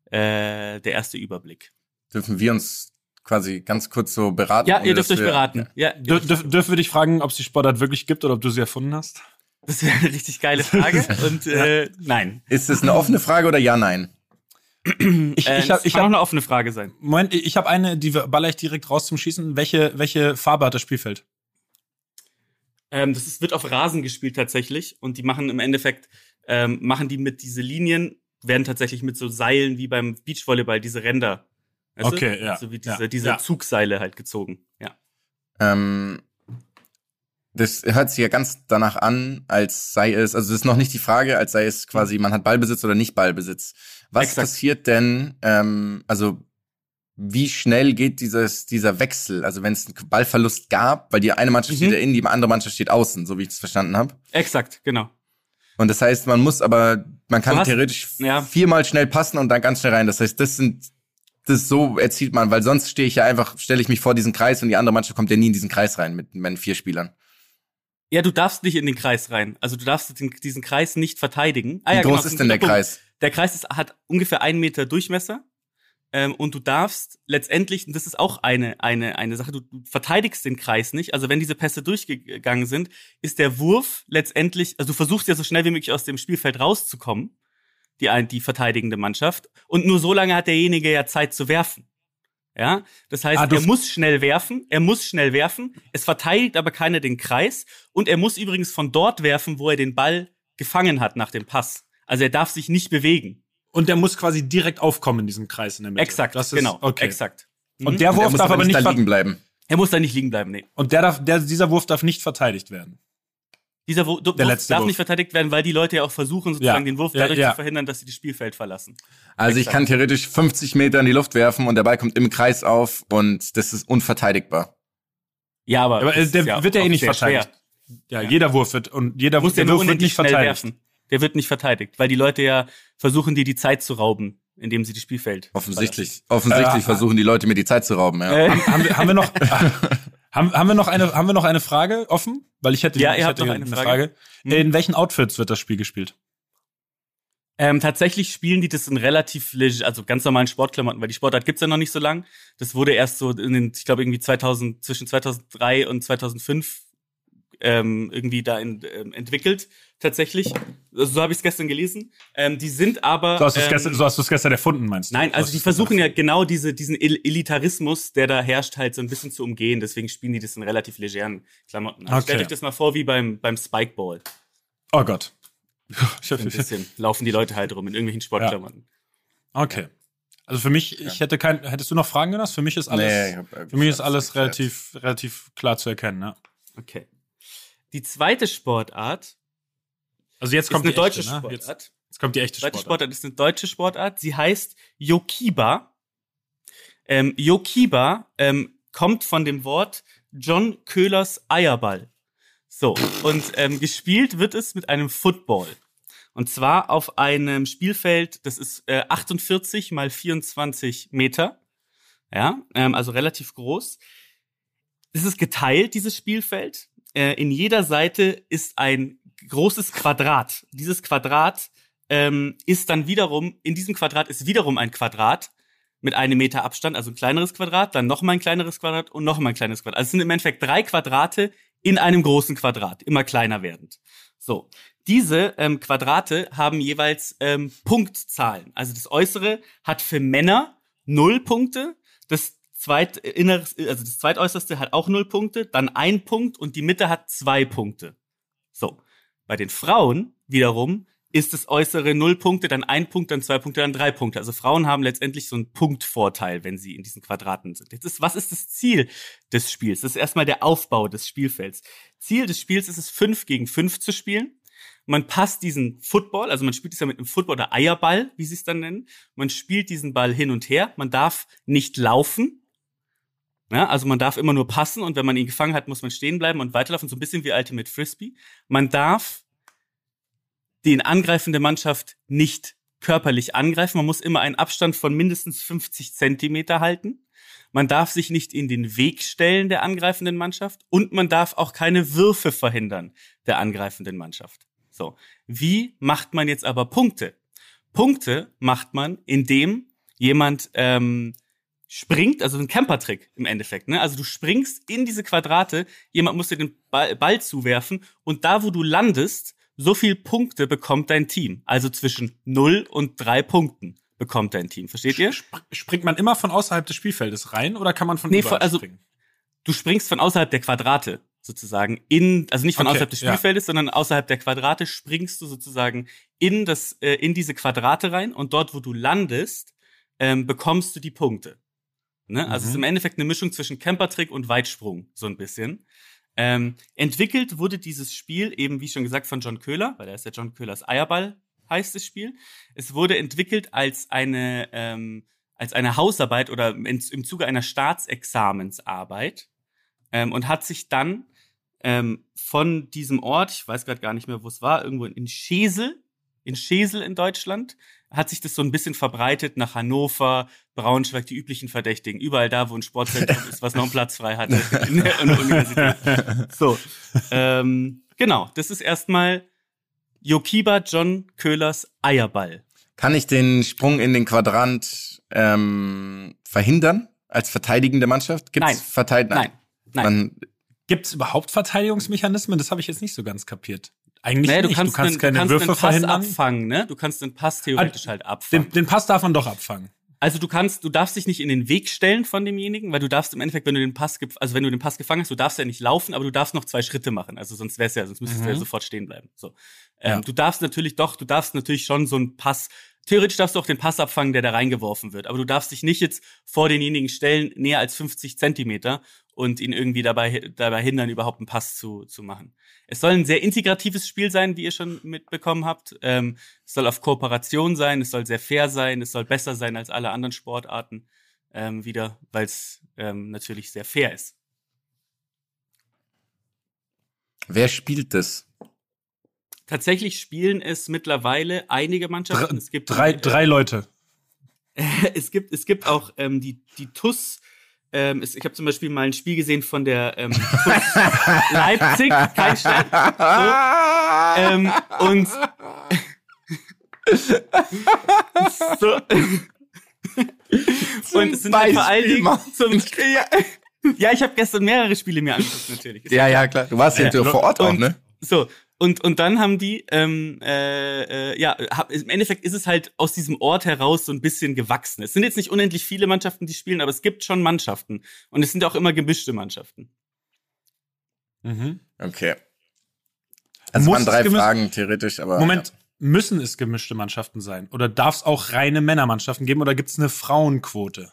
äh, der erste Überblick. Dürfen wir uns quasi ganz kurz so beraten? Ja, ihr dürft euch wir- beraten. Ja, Dür, dürf, dürfen wir dich fragen, ob es die Sportart wirklich gibt oder ob du sie erfunden hast? das wäre eine richtig geile Frage. Und äh, nein. Ist es eine offene Frage oder ja, nein? Ich, Äh, ich habe das ich kann auch hab, eine offene Frage sein. Moment, ich habe eine, die baller ich direkt raus zum Schießen. Welche, welche Farbe hat das Spielfeld? Ähm, das ist, wird auf Rasen gespielt tatsächlich und die machen im Endeffekt, ähm, machen die mit diese Linien, werden tatsächlich mit so Seilen wie beim Beachvolleyball, diese Ränder. Weißt Okay, du? ja, So wie diese, ja, diese ja. Zugseile halt gezogen. Ja. Ähm, das hört sich ja ganz danach an, als sei es, also das ist noch nicht die Frage, als sei es quasi, man hat Ballbesitz oder nicht Ballbesitz. Was Exakt. passiert denn, ähm, also wie schnell geht dieses, dieser Wechsel? Also wenn es einen Ballverlust gab, weil die eine Mannschaft Mhm. steht ja innen, die andere Mannschaft steht außen, so wie ich das verstanden habe. Exakt, genau. Und das heißt, man muss aber, man kann hast- theoretisch ja. viermal schnell passen und dann ganz schnell rein. Das heißt, das sind, das so erzielt man, weil sonst stehe ich ja einfach, stelle ich mich vor diesen Kreis und die andere Mannschaft kommt ja nie in diesen Kreis rein mit meinen vier Spielern. Ja, du darfst nicht in den Kreis rein. Also du darfst den, diesen Kreis nicht verteidigen. Ah, Wie ja, groß genau, ist denn der Punkt. Kreis? Der Kreis ist, hat ungefähr einen Meter Durchmesser. Ähm, und du darfst letztendlich, und das ist auch eine, eine, eine Sache, du, verteidigst den Kreis nicht. Also wenn diese Pässe durchgegangen sind, ist der Wurf letztendlich, also du versuchst ja so schnell wie möglich aus dem Spielfeld rauszukommen, die, die verteidigende Mannschaft. Und nur so lange hat derjenige ja Zeit zu werfen. Ja, das heißt, Ah, er muss schnell werfen, er muss schnell werfen, es verteidigt aber keiner den Kreis und er muss übrigens von dort werfen, wo er den Ball gefangen hat nach dem Pass. Also er darf sich nicht bewegen. Und der muss quasi direkt aufkommen in diesem Kreis in der Mitte. Exakt, das ist, genau, Okay. exakt. Und Mhm. der Und Wurf er muss darf aber nicht, da ver- liegen bleiben. Er muss da nicht liegen bleiben, nee. und der darf, der, dieser Wurf darf nicht verteidigt werden. Dieser Wurf, Wurf letzte darf Wurf. nicht verteidigt werden, weil die Leute ja auch versuchen, sozusagen Ja. den Wurf Ja, dadurch ja. zu verhindern, dass sie das Spielfeld verlassen. Also ich Exakt. kann theoretisch 50 Meter in die Luft werfen und der Ball kommt im Kreis auf und das ist unverteidigbar. Ja, aber, Aber äh, der wird ja eh nicht verteidigt. Ja, Ja. jeder Wurf wird und jeder ja der Wurf wird nicht verteidigt. werfen. Der wird nicht verteidigt, weil die Leute ja versuchen, dir die Zeit zu rauben, indem sie das Spielfeld Offensichtlich. Offensichtlich Äh, versuchen die Leute mir die Zeit zu rauben. Ja. Äh, Haben wir, haben wir noch haben, haben wir noch eine haben wir noch eine Frage offen? Weil ich hätte Ja, ich hätte noch eine Frage. Hm. In welchen Outfits wird das Spiel gespielt? Ähm, tatsächlich spielen die das in relativ, also ganz normalen Sportklamotten, weil die Sportart gibt's ja noch nicht so lang. Das wurde erst so in den, ich glaube irgendwie 2000, zwischen 2003 und 2005 ähm, irgendwie da in, ähm, entwickelt, tatsächlich. Also, so habe ich es gestern gelesen. Ähm, die sind aber. So hast du es ähm, gestern, so hast du es gestern erfunden, meinst du? Nein, So also die versuchen ja genau diese, diesen El- Elitarismus, der da herrscht, halt so ein bisschen zu umgehen. Deswegen spielen die das in relativ legeren Klamotten. Also Okay. Stellt euch das mal vor wie beim, beim Spikeball. Oh Gott. So ein bisschen laufen die Leute halt rum in irgendwelchen Sportklamotten. Okay. Also für mich, ich hätte kein, hättest du noch Fragen, Jonas? Für mich ist alles, Nee, äh, für mich ist alles relativ, relativ klar zu erkennen, ne? Okay. Die zweite Sportart Also jetzt ist kommt eine die deutsche echte, ne? Sportart. Jetzt, jetzt kommt die echte Die zweite Sportart. Sportart ist eine deutsche Sportart. Sie heißt Yokiba. Ähm, Yokiba ähm, kommt von dem Wort John Köhlers Eierball. So, und ähm, gespielt wird es mit einem Football. Und zwar auf einem Spielfeld, das ist äh, 48 mal 24 Meter. Ja, ähm, also relativ groß. Es ist geteilt, dieses Spielfeld. Äh, in jeder Seite ist ein großes Quadrat. Dieses Quadrat ähm, ist dann wiederum, in diesem Quadrat ist wiederum ein Quadrat mit einem Meter Abstand, also ein kleineres Quadrat, dann noch mal ein kleineres Quadrat und noch mal ein kleines Quadrat. Also es sind im Endeffekt drei Quadrate in einem großen Quadrat, immer kleiner werdend. So, diese ähm, Quadrate haben jeweils ähm, Punktzahlen. Also das Äußere hat für Männer null Punkte, das zweit inneres, also das zweitäußerste hat auch null Punkte, dann ein Punkt und die Mitte hat zwei Punkte. So. Bei den Frauen wiederum ist das äußere null Punkte, dann ein Punkt, dann zwei Punkte, dann drei Punkte. Also Frauen haben letztendlich so einen Punktvorteil, wenn sie in diesen Quadraten sind. Jetzt ist, was ist das Ziel des Spiels? Das ist erstmal der Aufbau des Spielfelds. Ziel des Spiels ist es, fünf gegen fünf zu spielen. Man passt diesen Football, also man spielt es ja mit einem Football oder Eierball, wie sie es dann nennen. Man spielt diesen Ball hin und her. Man darf nicht laufen. Ja, also man darf immer nur passen und wenn man ihn gefangen hat, muss man stehen bleiben und weiterlaufen, so ein bisschen wie Ultimate Frisbee. Man darf die angreifende Mannschaft nicht körperlich angreifen. Man muss immer einen Abstand von mindestens 50 Zentimeter halten. Man darf sich nicht in den Weg stellen der angreifenden Mannschaft und man darf auch keine Würfe verhindern der angreifenden Mannschaft. So. Wie macht man jetzt aber Punkte? Punkte macht man, indem jemand ähm, springt, also ein Campertrick im Endeffekt. Ne? Also du springst in diese Quadrate, jemand muss dir den Ball, zuwerfen und da, wo du landest, so viel Punkte bekommt dein Team. Also zwischen 0 und 3 Punkten bekommt dein Team. Versteht ihr? Springt man immer von außerhalb des Spielfeldes rein oder kann man von Nee, überall also springen? du springst von außerhalb der Quadrate sozusagen in, also nicht von Okay, außerhalb des ja. Spielfeldes, sondern außerhalb der Quadrate springst du sozusagen in das, äh, in diese Quadrate rein und dort, wo du landest, ähm, bekommst du die Punkte. Ne? Also es ist Mhm. im Endeffekt eine Mischung zwischen Campertrick und Weitsprung, so ein bisschen. Ähm, entwickelt wurde dieses Spiel eben, wie schon gesagt, von John Köhler, weil er ist ja John Köhlers Eierball, heißt das Spiel. Es wurde entwickelt als eine, ähm, als eine Hausarbeit oder in, im Zuge einer Staatsexamensarbeit ähm, und hat sich dann ähm, von diesem Ort, ich weiß gerade gar nicht mehr, wo es war, irgendwo in Schesel, in Schesel in Deutschland, hat sich das so ein bisschen verbreitet nach Hannover, Braunschweig, die üblichen Verdächtigen, überall da, wo ein Sportzentrum ist, was noch einen Platz frei hat in der Universität. So, ähm, genau, das ist erstmal Jokiba John Köhlers Eierball. Kann ich den Sprung in den Quadrant ähm, verhindern als verteidigende Mannschaft? Gibt's Nein. Verteid Nein, nein. Man, Gibt es überhaupt Verteidigungsmechanismen? Das habe ich jetzt nicht so ganz kapiert. Eigentlich Naja, du nicht. kannst, du kannst einen, keine du kannst Würfe einen Pass verhindern. abfangen, ne? Du kannst den Pass theoretisch Ah, halt abfangen. Den, den Pass darf man doch abfangen. Also du kannst, du darfst dich nicht in den Weg stellen von demjenigen, weil du darfst im Endeffekt, wenn du den Pass, also wenn du den Pass gefangen hast, du darfst ja nicht laufen, aber du darfst noch zwei Schritte machen. Also sonst wär's ja, sonst müsstest du ja Mhm. sofort stehen bleiben. So, ähm, Ja. du darfst natürlich doch, du darfst natürlich schon so einen Pass. Theoretisch darfst du auch den Pass abfangen, der da reingeworfen wird, aber du darfst dich nicht jetzt vor denjenigen stellen, näher als 50 Zentimeter und ihn irgendwie dabei, dabei hindern, überhaupt einen Pass zu, zu machen. Es soll ein sehr integratives Spiel sein, wie ihr schon mitbekommen habt. Ähm, es soll auf Kooperation sein, es soll sehr fair sein, es soll besser sein als alle anderen Sportarten ähm, wieder, weil es ähm, natürlich sehr fair ist. wer spielt das? Tatsächlich spielen es mittlerweile einige Mannschaften. Es gibt drei, äh, drei Leute. es gibt es gibt auch ähm, die die TUS. Ähm, ich habe zum Beispiel mal ein Spiel gesehen von der ähm, Leipzig, kein Stein. So, ähm, und so. und es sind halt vor allen Dingen zum ja, ja, ich habe gestern mehrere Spiele mir angeguckt natürlich. Ist Ja, ja, klar. Du warst ja, Ja, vor Ort auch, ne? So, und, und dann haben die, ähm, äh, äh, ja, hab, im Endeffekt ist es halt aus diesem Ort heraus so ein bisschen gewachsen. Es sind jetzt nicht unendlich viele Mannschaften, die spielen, aber es gibt schon Mannschaften. Und es sind auch immer gemischte Mannschaften. Mhm. Okay. Also Muss waren drei Fragen theoretisch, aber. Moment, müssen es gemischte Mannschaften sein? Oder darf es auch reine Männermannschaften geben? Oder gibt es eine Frauenquote?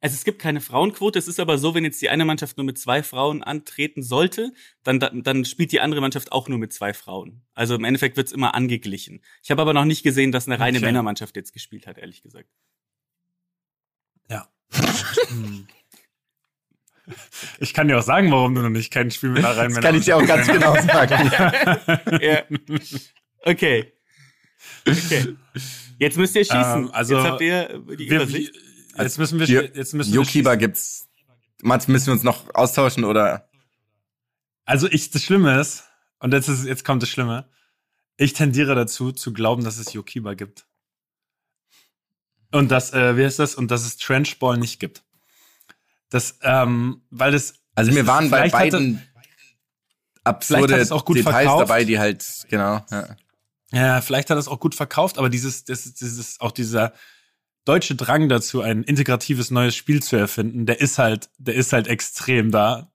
Also es gibt keine Frauenquote. Es ist aber so, wenn jetzt die eine Mannschaft nur mit zwei Frauen antreten sollte, dann, dann, dann spielt die andere Mannschaft auch nur mit zwei Frauen. Also im Endeffekt wird's immer angeglichen. Ich habe aber noch nicht gesehen, dass eine reine Okay. Männermannschaft jetzt gespielt hat, ehrlich gesagt. Ja. Hm. Ich kann dir auch sagen, warum du noch nicht kein Spiel mit einer reinen Das kann ich dir auch ganz genau sagen. ja. Okay. Okay. Jetzt müsst ihr schießen. Ähm, also, Jetzt habt ihr die Wir, Übersicht. Jetzt müssen wir, jetzt müssen wir Jokiba gibt's. Mats, müssen wir uns noch austauschen oder? Also ich, das Schlimme ist, und jetzt, ist, jetzt kommt das Schlimme, ich tendiere dazu, zu glauben, dass es Yokiba gibt. Und dass, äh, wie heißt das? Und dass es Trenchball nicht gibt. Das, ähm, weil das. Also ist- waren bei hatte- beiden vielleicht hat absurde auch gut Details verkauft. dabei, die halt, genau. Ja. Ja, vielleicht hat es auch gut verkauft, aber dieses, das, ist auch dieser deutsche Drang dazu, ein integratives neues Spiel zu erfinden, der ist halt, der ist halt extrem da.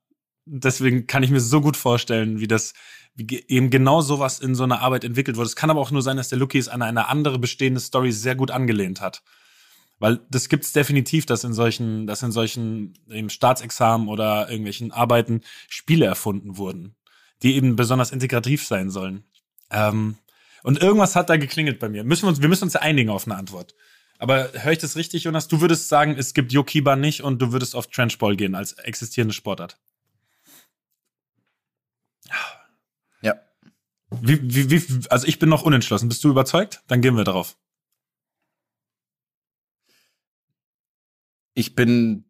deswegen kann ich mir so gut vorstellen, wie das wie eben genau sowas in so einer Arbeit entwickelt wurde. Es kann aber auch nur sein, dass der Lucky es an eine andere bestehende Story sehr gut angelehnt hat. Weil das gibt's definitiv, dass in solchen, dass in solchen eben Staatsexamen oder irgendwelchen Arbeiten Spiele erfunden wurden, die eben besonders integrativ sein sollen. Ähm, und irgendwas hat da geklingelt bei mir. Müssen wir uns, wir müssen uns einigen auf eine Antwort. Aber höre ich das richtig, Jonas? Du würdest sagen, es gibt Yokiba nicht und du würdest auf Trenchball gehen als existierende Sportart. Ja. Wie, wie, wie, also ich bin noch unentschlossen. Bist du überzeugt? Dann gehen wir darauf. Ich bin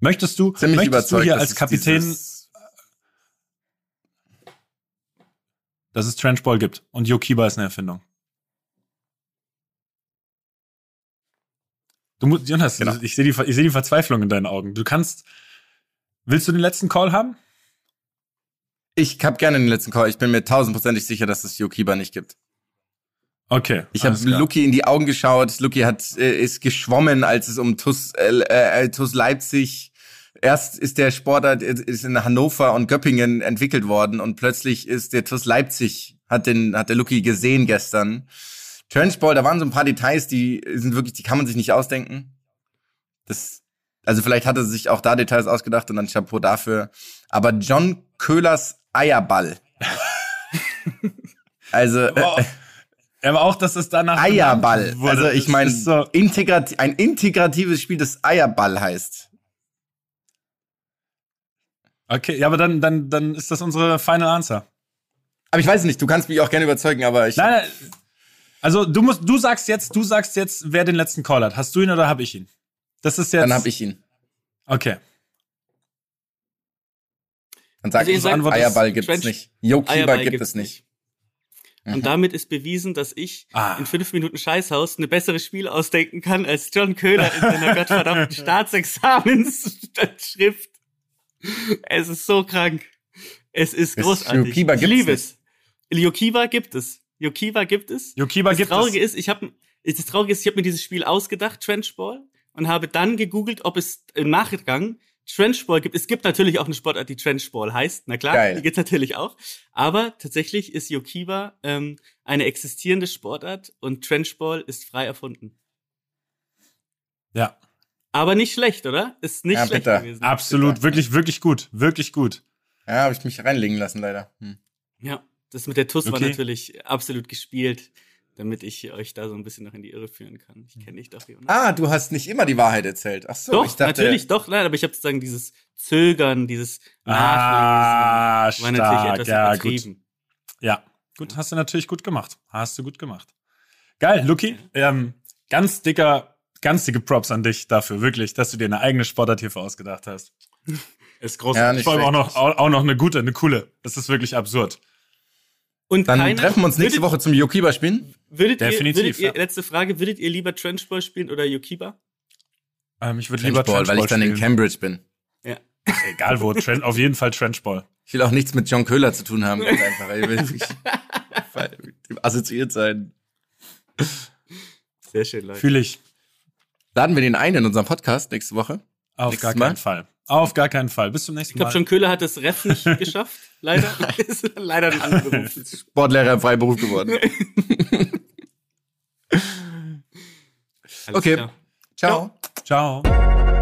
Möchtest du, ziemlich möchtest überzeugt, du hier als Kapitän, dass es Trenchball gibt und Yokiba ist eine Erfindung? Du musst, Jonas, Genau. ich sehe die, ich sehe die Verzweiflung in deinen Augen. Du kannst, willst du den letzten Call haben? Ich habe gerne den letzten Call. Ich bin mir tausendprozentig sicher, dass es Yokiba nicht gibt. Okay. Ich habe. Lucky in die Augen geschaut. Lucky hat äh, ist geschwommen, als es um TUS, äh, äh, TUS Leipzig. Erst ist der Sportart äh, ist in Hannover und Göppingen entwickelt worden und plötzlich ist der TUS Leipzig hat den hat der Lucky gesehen gestern. Trenchball, da waren so ein paar Details, die sind wirklich, die kann man sich nicht ausdenken. Das, also vielleicht hat er sich auch da Details ausgedacht und dann Chapeau dafür. Aber John Köhlers Eierball. also äh, Boah. Aber auch, dass es danach Eierball. Also ich meine, so, integrat ein integratives Spiel, das Eierball heißt. okay, ja, aber dann, dann, dann ist das unsere Final Answer. Aber ich weiß nicht, du kannst mich auch gerne überzeugen, aber ich. Nein, nein. Also du musst, du sagst jetzt, du sagst jetzt, wer den letzten Call hat. Hast du ihn oder habe ich ihn? Das ist jetzt. dann hab ich ihn. Okay. Dann sag Also ich, sagt, Antwort ist Eierball gibt's Trench- nicht. Yokiba Eierball gibt es nicht. Und damit ist bewiesen, dass ich Ah. in fünf Minuten Scheißhaus eine bessere Spiel ausdenken kann als John Köhler in seiner gottverdammten Staatsexamensschrift. Es ist so krank. Es ist großartig. Yokiba ich gibt's liebe es. Yokiba gibt es. Yokiba gibt es. Yokiba das gibt Traurige es. ist, ich habe das Traurige ist, ich habe mir dieses Spiel ausgedacht, Trenchball, und habe dann gegoogelt, ob es im Nachgang Trenchball gibt. Es gibt natürlich auch eine Sportart, die Trenchball heißt. Na klar, Geil. die gibt's natürlich auch. Aber tatsächlich ist Yokiba ähm, eine existierende Sportart und Trenchball ist frei erfunden. Ja, Aber nicht schlecht, oder? Ist nicht Ja, schlecht bitter. gewesen. absolut, wirklich, wirklich gut, wirklich gut. Ja, habe ich mich reinlegen lassen, leider. Hm. Ja, das mit der TUS war Okay. natürlich absolut gespielt, damit ich euch da so ein bisschen noch in die Irre führen kann. Ich kenne dich doch, Jonas. Ah, du hast nicht immer die Wahrheit erzählt. Ach so, doch, ich dachte, natürlich, doch, nein, aber ich habe sozusagen dieses Zögern, dieses Ah, Nachlesen, war natürlich etwas ja, gut. übertrieben. Ja, gut, hast du natürlich gut gemacht. Hast du gut gemacht. Geil, Luki, ähm, ganz dicker, ganz dicke Props an dich dafür, wirklich, dass du dir eine eigene Sportart hierfür ausgedacht hast. Ist Ja, großartig. nicht Vor allem auch noch, auch noch eine gute, eine coole. Das ist wirklich absurd. Und dann keiner- treffen wir uns nächste würdet, Woche zum Yokiba spielen. Würdet Definitiv, ihr, würdet ihr, ja. letzte Frage, würdet ihr lieber Trenchball spielen oder Yokiba? Ähm, ich würde lieber Trenchball, weil ich dann in. Cambridge bin. Ja. Egal wo, Tren auf jeden Fall Trenchball. Ich will auch nichts mit John Köhler zu tun haben, einfach. Ich will nicht mit dem assoziiert sein. Sehr schön, Leute. Fühle ich. Laden wir den ein in unserem Podcast nächste Woche. Auf Nächstes gar Mal? keinen Fall. Auf gar keinen Fall. Bis zum nächsten Ich glaube, Mal. John Köhler hat das Ref nicht geschafft, leider. ist leider ein anderer Beruf. Sportlehrer im Freiberuf geworden. Alles Okay. klar. Ciao. Ciao.